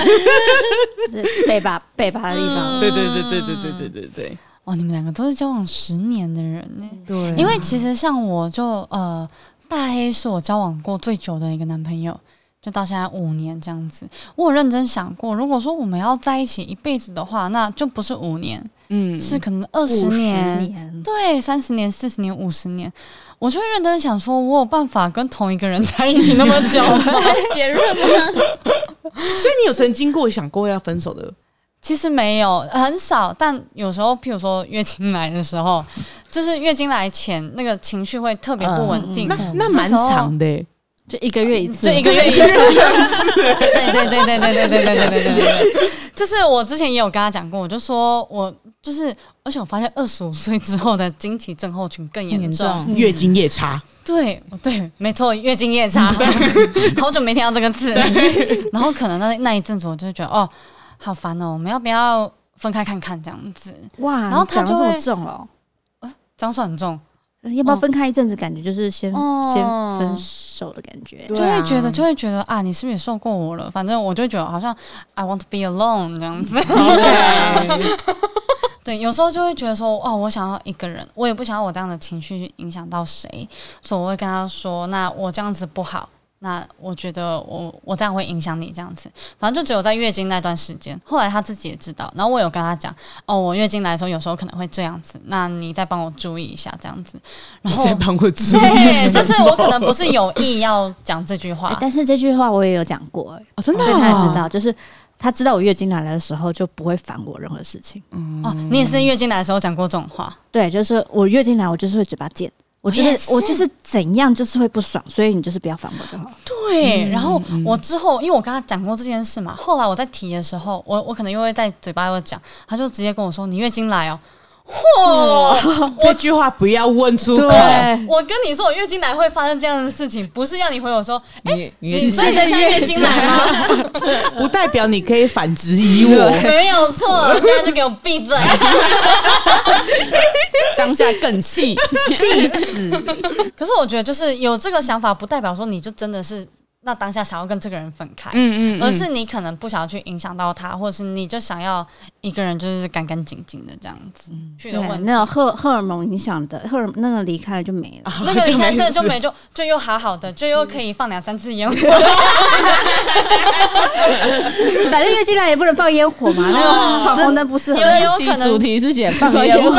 被扒被扒的地方。对对对对对对对对对。哦，你们两个都是交往十年的人呢。对，因为其实像我就呃，大黑是我交往过最久的一个男朋友，就到现在五年这样子。我有认真想过，如果说我们要在一起一辈子的话，那就不是五年，嗯，是可能二十年，年对，三十年、四十年、五十年，我就会认真想说，我有办法跟同一个人在一起那么久吗？结论吗？所以你有曾经过想过要分手的？其实没有，很少。但有时候，譬如说月经来的时候，就是月经来前那个情绪会特别不稳定。嗯、那那蛮长的，就一个月一次，就一个月一次。对对对对对对对对对对对对。就是我之前也有跟他讲过，我就说我就是，而且我发现二十五岁之后的经期症候群更严重，嗯、月经夜差。对对，没错，月经夜差。好久没听到这个词。然后可能那那一阵子，我就觉得哦。好烦哦！我们要不要分开看看这样子？哇，然后他就会重哦，呃，这样算很重。要不要分开一阵子？感觉就是先先分手的感觉，就会觉得就会觉得啊，你是不是也受够我了？反正我就觉得好像 I want to be alone 这样子。对，有时候就会觉得说哦，我想要一个人，我也不想要我这样的情绪去影响到谁，所以我会跟他说，那我这样子不好。那我觉得我我这样会影响你这样子，反正就只有在月经那段时间。后来他自己也知道，然后我有跟他讲，哦，我月经来的时候有时候可能会这样子，那你再帮我注意一下这样子。然后再帮我注意，对，就是我可能不是有意要讲这句话，但是这句话我也有讲过，哎、哦，真的、哦，所以他也知道，就是他知道我月经来的时候就不会烦我任何事情。嗯，哦，你也是月经来的时候讲过这种话？对，就是我月经来，我就是会嘴巴贱。我就是，是我就是怎样就是会不爽，所以你就是不要烦我就好。对，然后我之后，因为我跟他讲过这件事嘛，后来我在提的时候，我我可能又会在嘴巴又讲，他就直接跟我说：“你月经来哦。”嚯！这句话不要问出口。我跟你说，我月经来会发生这样的事情，不是要你回我说，哎，你最近月经来吗？不代表你可以反质疑我。没有错，现在就给我闭嘴。当下更气，气死。可是我觉得，就是有这个想法，不代表说你就真的是。那当下想要跟这个人分开，嗯嗯，而是你可能不想要去影响到他，或者是你就想要一个人就是干干净净的这样子去的问题。那种荷荷尔蒙影响的荷尔，那个离开了就没了，那个离开了就没，就就又好好的，就又可以放两三次烟火。反正月经来也不能放烟火嘛，那个闯红灯不适合。也有可能主题是写放烟火，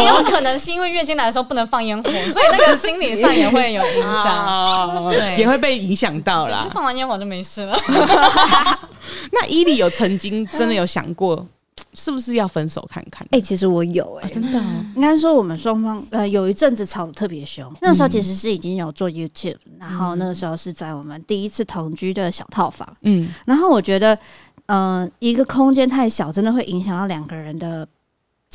也有可能是因为月经来的时候不能放烟火，所以那个心理上也会有影响，对，也会被。影响到了，就放完烟火就没事了。那伊利有曾经真的有想过，是不是要分手看看？哎、欸，其实我有哎、欸，真的。应该说我们双方呃有一阵子吵得特别凶，那个时候其实是已经有做 YouTube，、嗯、然后那个时候是在我们第一次同居的小套房，嗯，然后我觉得，嗯、呃，一个空间太小，真的会影响到两个人的。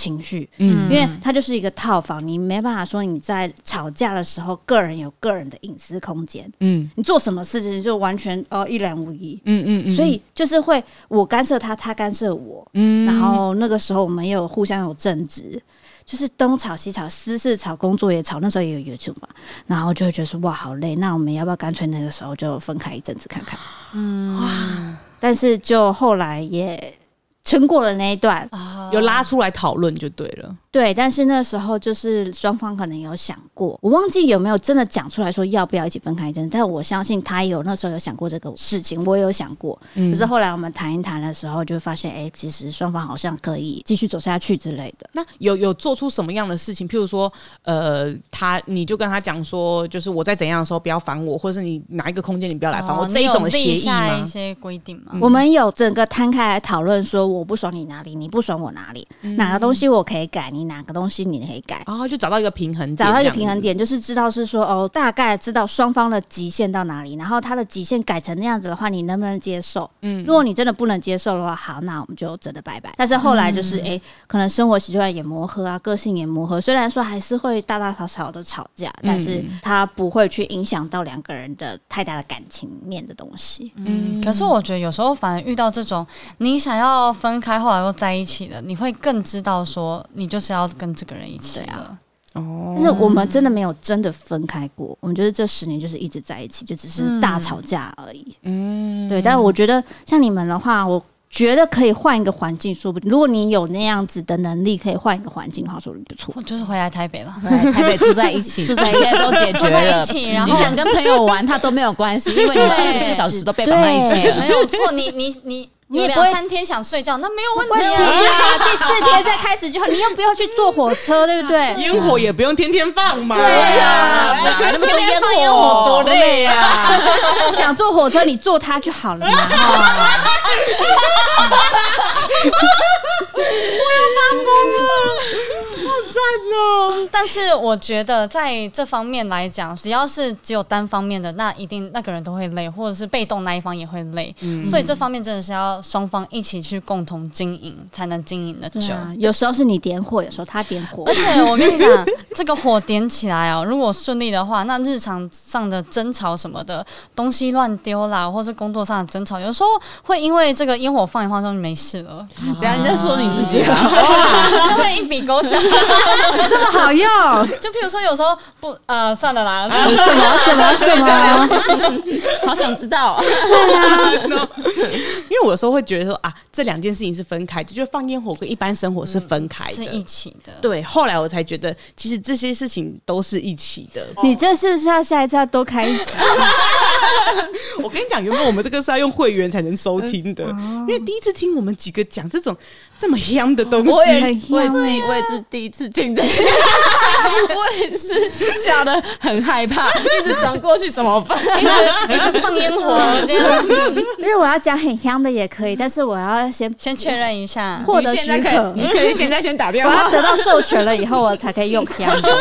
情绪，嗯，因为它就是一个套房，你没办法说你在吵架的时候，个人有个人的隐私空间，嗯，你做什么事情就完全哦一览无遗，嗯嗯嗯，所以就是会我干涉他，他干涉我，嗯，然后那个时候我们也有互相有争执，就是东吵西吵，私事吵，工作也吵，那时候也有 YouTube 嘛，然后就会觉得说哇好累，那我们要不要干脆那个时候就分开一阵子看看，嗯，哇，但是就后来也。撑过了那一段，有拉出来讨论就对了。对，但是那时候就是双方可能有想过，我忘记有没有真的讲出来说要不要一起分开一阵。但我相信他有那时候有想过这个事情，我也有想过。嗯，可是后来我们谈一谈的时候，就发现，哎、欸，其实双方好像可以继续走下去之类的。那有有做出什么样的事情？譬如说，呃，他你就跟他讲说，就是我在怎样的时候不要烦我，或者是你哪一个空间你不要来烦我，哦、这一种的协议吗？一些规定吗？我们有整个摊开来讨论，说我不爽你哪里，你不爽我哪里，嗯、哪个东西我可以改，你哪个东西你可以改，然后、哦、就找到一个平衡点，找到一个平衡点，就是知道是说哦，大概知道双方的极限到哪里，然后他的极限改成那样子的话，你能不能接受？嗯，如果你真的不能接受的话，好，那我们就真的拜拜。但是后来就是哎、嗯。欸，可能生活习惯也磨合啊，个性也磨合，虽然说还是会大大小小的吵架，但是他不会去影响到两个人的太大的感情面的东西。嗯，可是我觉得有时候反而遇到这种你想要分开，后来又在一起了，你会更知道说你就是要跟这个人一起。了啊，哦，但是我们真的没有真的分开过，我们觉得这十年就是一直在一起，就只是大吵架而已。嗯，对。但是我觉得像你们的话，我觉得可以换一个环境，说不定如果你有那样子的能力，可以换一个环境的话，说不定不错。就是回来台北了，来台北住在一起，住在一起都解决了。然后 你想跟朋友玩，他都没有关系，因为你们二十四小时都被绑在一起了。没有错，你你你。你也两三天想睡觉，那没有问题啊。第四天再开始就好，你又不用去坐火车，对不对？烟火也不用天天放嘛。对呀，那么多烟火 多累呀！想坐火车，你坐它就好了嘛。我要发疯了。但是我觉得在这方面来讲，只要是只有单方面的，那一定那个人都会累，或者是被动那一方也会累。嗯、所以这方面真的是要双方一起去共同经营，才能经营的久。啊、有时候是你点火，有时候他点火。而且我跟你讲，这个火点起来哦，如果顺利的话，那日常上的争吵什么的，东西乱丢啦，或是工作上的争吵，有时候会因为这个烟火放一放就没事了。等下你在说你自己啊？就会一笔勾销。这么好用，就譬如说，有时候不呃，算了啦，什么什么什么，好想知道。对啊，因为我有时候会觉得说啊，这两件事情是分开的，就放烟火跟一般生活是分开的，是一起的。对，后来我才觉得，其实这些事情都是一起的。你这是不是要下一次要多开一集？我跟你讲，原本我们这个是要用会员才能收听的，因为第一次听我们几个讲这种。这么香的东西，我也我也自己我也是第一次听这个，我也是吓得很害怕，一直转过去怎么办？一直一直放烟火这样子，因为我要讲很香的也可以，但是我要先先确认一下，获得许可。你可以现在先打电话，我要得到授权了以后，我才可以用香的。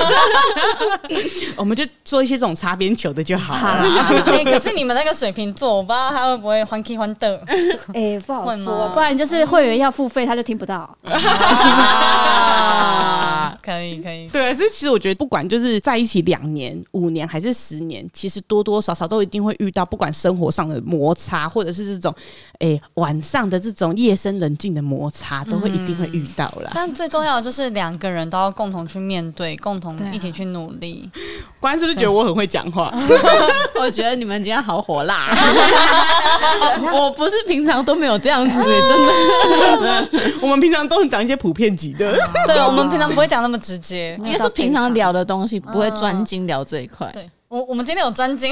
我们就做一些这种擦边球的就好了。可是你们那个水瓶座，我不知道他会不会欢喜欢的。哎、欸，不好说，不然就是会员要付费，他就。听不到，啊、可以可以，对，所以其实我觉得，不管就是在一起两年、五年还是十年，其实多多少少都一定会遇到，不管生活上的摩擦，或者是这种哎、欸、晚上的这种夜深人静的摩擦，都会一定会遇到啦。但最重要的就是两个人都要共同去面对，共同一起去努力。关是不是觉得我很会讲话？我觉得你们今天好火辣，我不是平常都没有这样子、欸，真的。我们平常都很讲一些普遍级的，对，我们平常不会讲那么直接，应该是平常聊的东西不会专精聊这一块。对，我我们今天有专精，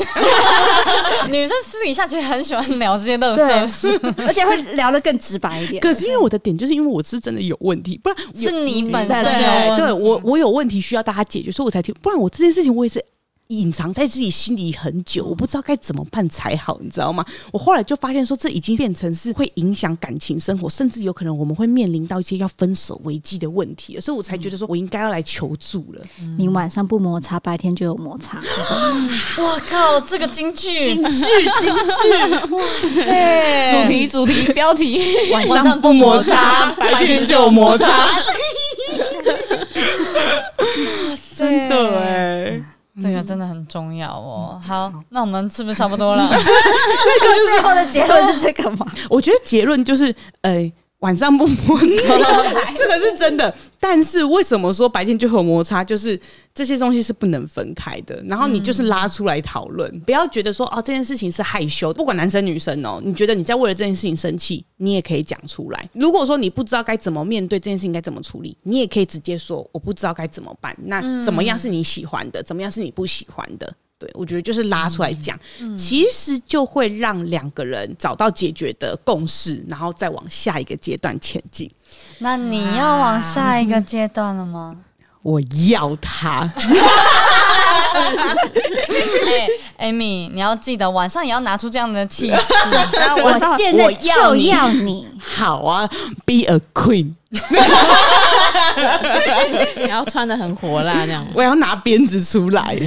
女生私底下其实很喜欢聊这些乐色事，而且会聊得更直白一点。可是因为我的点就是因为我是真的有问题，不然是你本身对，对我我有问题需要大家解决，所以我才听，不然我这件事情我也是。隐藏在自己心里很久，我不知道该怎么办才好，你知道吗？我后来就发现说，这已经变成是会影响感情生活，甚至有可能我们会面临到一些要分手危机的问题，所以我才觉得说我应该要来求助了。嗯、你晚上不摩擦，白天就有摩擦。我靠，这个金句，金句，金句，哇塞！主题，主题，标题：晚上不摩擦，白天就有摩擦。真的哎。这个真的很重要哦。好，那我们是不是差不多了？这个最后的结论是这个吗？我觉得结论就是，呃。晚上不摩擦，这个是真的。但是为什么说白天就会有摩擦？就是这些东西是不能分开的。然后你就是拉出来讨论，嗯、不要觉得说哦，这件事情是害羞。不管男生女生哦，你觉得你在为了这件事情生气，你也可以讲出来。如果说你不知道该怎么面对这件事情，该怎么处理，你也可以直接说我不知道该怎么办。那怎么样是你喜欢的？怎么样是你不喜欢的？对，我觉得就是拉出来讲，其实就会让两个人找到解决的共识，然后再往下一个阶段前进。那你要往下一个阶段了吗？我要他。哎，Amy，你要记得晚上也要拿出这样的气势。我现在就要你。好啊，Be a queen。你要穿的很火辣这样。我要拿鞭子出来。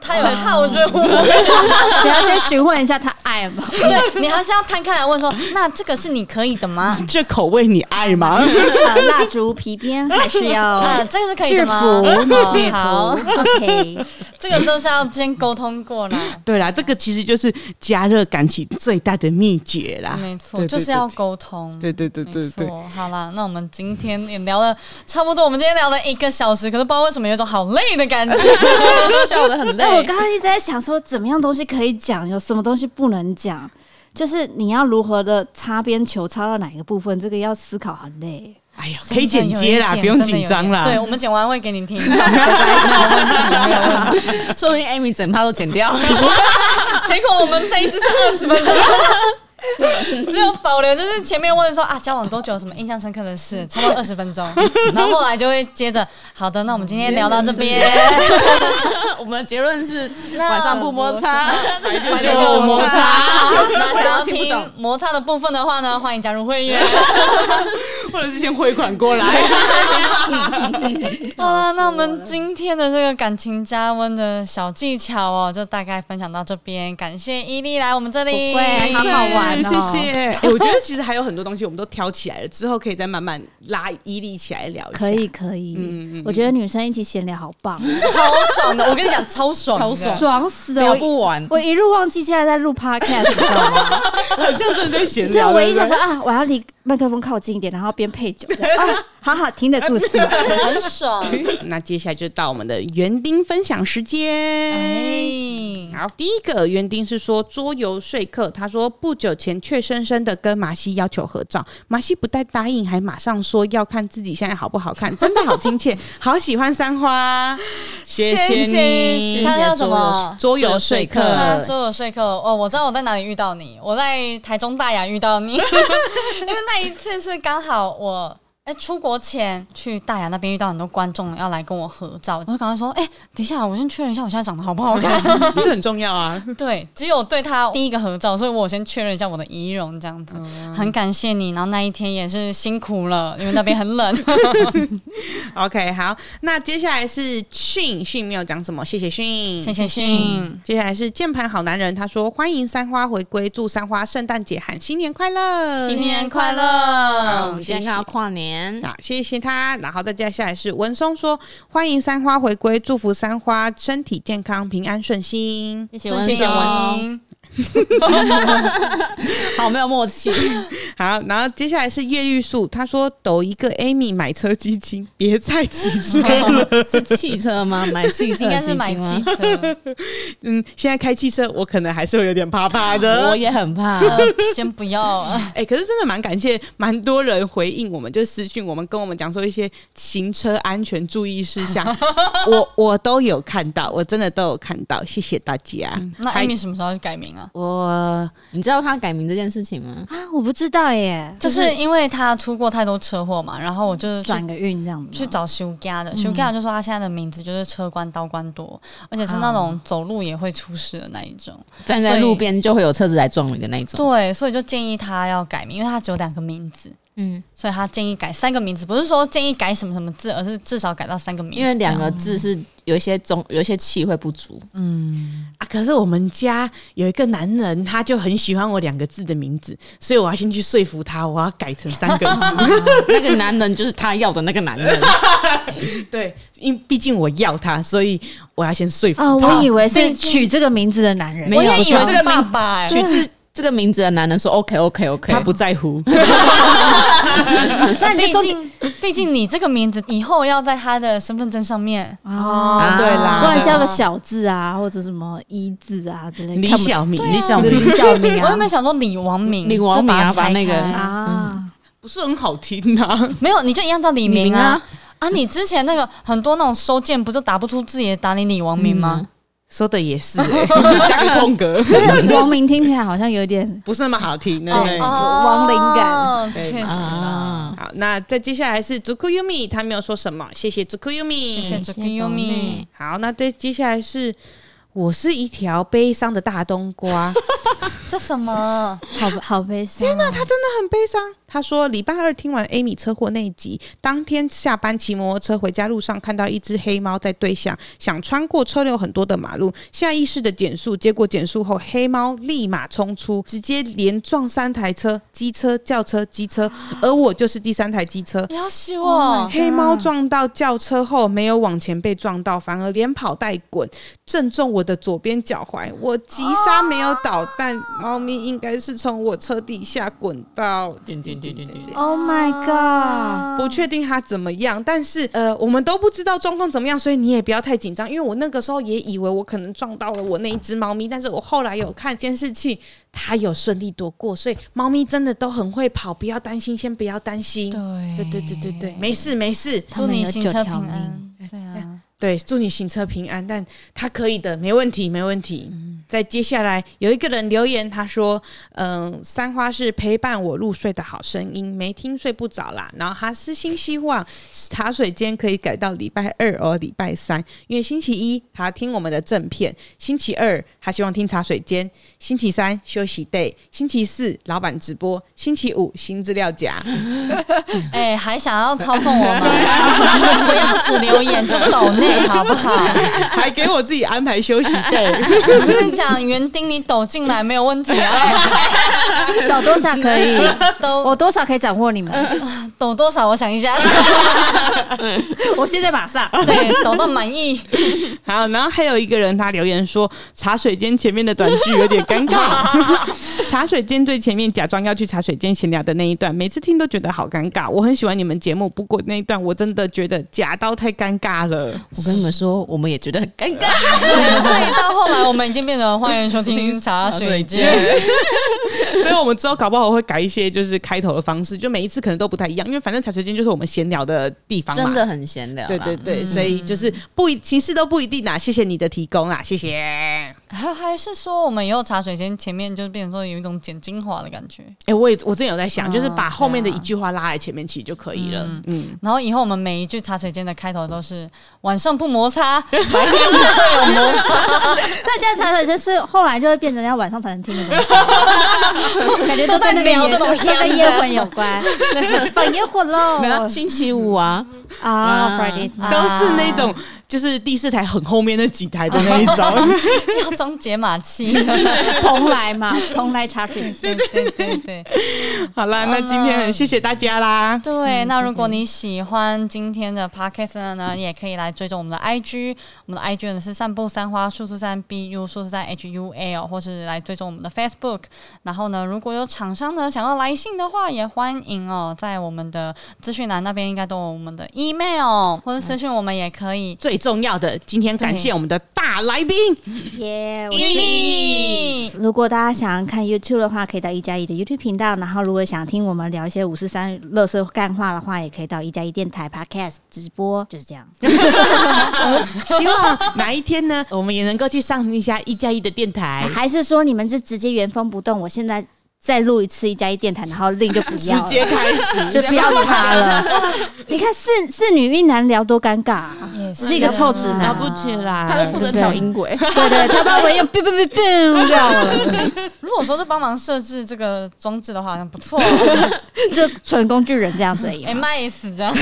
他有套住我，你要先询问一下他爱吗？对，你还是要摊开来问说，那这个是你可以的吗？这口味你爱吗？蜡烛、皮鞭还是要？啊，这个是可以的吗？好，OK，这个都是要先沟通过了。对啦，这个其实就是加热感情最大的秘诀啦。没错，就是要沟通。对对对对对。好啦，那我们今天也聊了差不多，我们今天聊了一个小时，可是不知道为什么有种好累的感觉，笑得很。哎，我刚刚一直在想说，怎么样东西可以讲，有什么东西不能讲？就是你要如何的擦边球擦到哪一个部分，这个要思考很累。哎呀，可以剪接啦，不用紧张啦。对，我们剪完会给你听。说不定 Amy 整趴都剪掉，结果我们这一支是二十分钟。只有保留，就是前面问说啊，交往多久？什么印象深刻的事？差不多二十分钟，然后后来就会接着，好的，那我们今天聊到这边。我们的结论是晚上不摩擦，晚上就摩擦。那想要听摩擦的部分的话呢，欢迎加入会员，或者是先汇款过来。好了，那我们今天的这个感情加温的小技巧哦，就大概分享到这边。感谢伊利来我们这里，好好玩。谢谢、欸。我觉得其实还有很多东西我们都挑起来了，之后可以再慢慢拉伊利起来聊一下。可以，可以。嗯嗯。我觉得女生一起闲聊好棒，超爽的。我跟你讲，超爽，超爽，爽死了，聊不完。我一路忘记现在在录 podcast，你知道吗？好像真的在闲聊。对，我一直说啊，我要离麦克风靠近一点，然后边配酒，好好听的故事，很爽。那接下来就到我们的园丁分享时间。哎，好，第一个园丁是说桌游说客，他说不久前怯生生的跟麻西要求合照，麻西不但答应，还马上说要看自己现在好不好看，真的好亲切，好喜欢三花，谢谢你。他叫什么？桌游说客，桌游说客。哦，我知道我在哪里遇到你，我在台中大雅遇到你，因为那一次是刚好我。哎，出国前去大雅那边遇到很多观众要来跟我合照，我就赶快说：“哎，等一下，我先确认一下我现在长得好不好看，不是很重要啊。”对，只有对他第一个合照，所以我先确认一下我的仪容，这样子。嗯、很感谢你，然后那一天也是辛苦了，因为那边很冷。OK，好，那接下来是迅迅没有讲什么，谢谢迅，谢谢迅。接下来是键盘好男人，他说：“欢迎三花回归，祝三花圣诞节和新年快乐，新年快乐。”我们今天要跨年。好，谢谢他。然后再接下来是文松说：“欢迎三花回归，祝福三花身体健康、平安顺心。”谢谢文松。好，没有默契。好，然后接下来是叶绿素，他说：“抖一个 Amy 买车基金，别再骑车了。”是汽车吗？买汽车应该是买汽车。嗯，现在开汽车，我可能还是会有点怕怕的。我也很怕，先不要。哎，可是真的蛮感谢，蛮多人回应我们，就私讯我们，跟我们讲说一些行车安全注意事项。我我都有看到，我真的都有看到，谢谢大家。嗯、那 Amy 什么时候改名啊？我，你知道他改名这件事情吗？啊，我不知道耶，就是因为他出过太多车祸嘛，然后我就转个运这样子去找修家的，修家就说他现在的名字就是车关刀关多，而且是那种走路也会出事的那一种，站在路边就会有车子来撞你的那一种。对，所以就建议他要改名，因为他只有两个名字。嗯，所以他建议改三个名字，不是说建议改什么什么字，而是至少改到三个名字。因为两个字是有一些中，有一些气会不足。嗯啊，可是我们家有一个男人，他就很喜欢我两个字的名字，所以我要先去说服他，我要改成三个字。那个男人就是他要的那个男人。对，因为毕竟我要他，所以我要先说服他。哦，我以为是取这个名字的男人，没有，我以为是爸爸。取自这个名字的男人说：“OK OK OK，他不在乎。”那毕竟，毕竟你这个名字以后要在他的身份证上面哦，对啦，不然加个小字啊，或者什么一字啊之类的。李小明，李小明，李小明啊！我有没有想说李王明？李王明啊，把那个啊，不是很好听啊。没有，你就一样叫李明啊啊！你之前那个很多那种收件，不就打不出字也打你李王明吗？说的也是，加个空格。王明听起来好像有点不是那么好听，对，王灵感，确实啊。好，那再接下来是 Zukuyumi，他没有说什么，谢谢 Zukuyumi，谢谢 Zukuyumi。好，那再接下来是。我是一条悲伤的大冬瓜，这什么？好好悲伤！天哪，他真的很悲伤。他说礼拜二听完 Amy 车祸那一集，当天下班骑摩托车回家路上，看到一只黑猫在对向，想穿过车流很多的马路，下意识的减速，结果减速后黑猫立马冲出，直接连撞三台车，机车、轿车、机车，而我就是第三台机车。要死我！黑猫撞到轿车后，没有往前被撞到，反而连跑带滚，正中我的左边脚踝，我急刹没有倒，但猫咪应该是从我车底下滚到点点点对对对。Oh my god！不确定他怎么样，但是呃，我们都不知道状况怎么样，所以你也不要太紧张。因为我那个时候也以为我可能撞到了我那一只猫咪，但是我后来有看监视器，它有顺利躲过，所以猫咪真的都很会跑，不要担心，先不要担心。对对对对对对，没事没事，祝你行车平安。对啊。对，祝你行车平安，但他可以的，没问题，没问题。再、嗯、接下来有一个人留言，他说：“嗯，三花是陪伴我入睡的好声音，没听睡不着啦。”然后他私心希望茶水间可以改到礼拜二或礼拜三，因为星期一他听我们的正片，星期二他希望听茶水间，星期三休息 day，星期四老板直播，星期五新资料夹。哎、欸，还想要操控我吗？不要只留言就抖内。好不好？还给我自己安排休息。对，我跟你讲，园丁你抖进来没有问题啊，抖多少可以？抖我多少可以掌握你们？抖多少？我想一下，我现在马上对，抖到满意。好，然后还有一个人他留言说，茶水间前面的短剧有点尴尬。茶水间最前面假装要去茶水间闲聊的那一段，每次听都觉得好尴尬。我很喜欢你们节目，不过那一段我真的觉得假到太尴尬了。我跟你们说，我们也觉得很尴尬。所以到后来，我们已经变成欢迎收听茶水间。所以，我们之后搞不好会改一些，就是开头的方式，就每一次可能都不太一样，因为反正茶水间就是我们闲聊的地方嘛，真的很闲聊。对对对，所以就是不一形式都不一定啊。谢谢你的提供啊，谢谢。还还是说，我们以后茶水间前面就变成说有一种剪精华的感觉。哎，我也我真有在想，就是把后面的一句话拉在前面，其实就可以了。嗯，然后以后我们每一句茶水间的开头都是晚上不摩擦，白天就会有摩擦。那这样茶水间是后来就会变成要晚上才能听的东西，感觉都在聊这种跟烟火有关，放烟火喽。没有星期五啊啊，Friday 都是那种。就是第四台很后面那几台的那一种，要装解码器，蓬莱嘛，蓬莱茶水间，对对对对。好啦，那今天很谢谢大家啦。对，那如果你喜欢今天的 podcast 呢，你也可以来追踪我们的 IG，我们的 IG 呢是散步三花数字三 BU 数字三 HUL，或是来追踪我们的 Facebook。然后呢，如果有厂商呢想要来信的话，也欢迎哦，在我们的资讯栏那边应该都有我们的 email，或者私讯我们也可以。最重要的，今天感谢我们的大来宾，耶！如果大家想要看 YouTube 的话，可以到一加一的 YouTube 频道。然后，如果想听我们聊一些五四三乐色干话的话，也可以到一加一电台 Podcast 直播。就是这样。希望哪一天呢，我们也能够去上一下一加一的电台，还是说你们就直接原封不动？我现在。再录一次一加一电台，然后另就不要直接开始，就不要他了。你看四四女一男聊多尴尬啊！是一个臭直男，聊不起来。他是负责调音轨，对 对，他帮我用哔哔哔哔掉了。如果说是帮忙设置这个装置的话，好像不错。就纯工具人这样子而已。哎，卖死这样，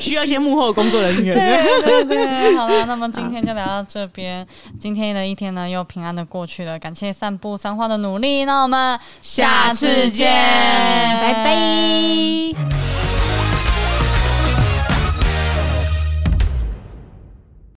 需要一些幕后工作人员。对对对，好了，那么今天就聊到这边。今天的一天呢，又平安的过去了。感谢散步三花的努力，那我们。下次见，拜拜。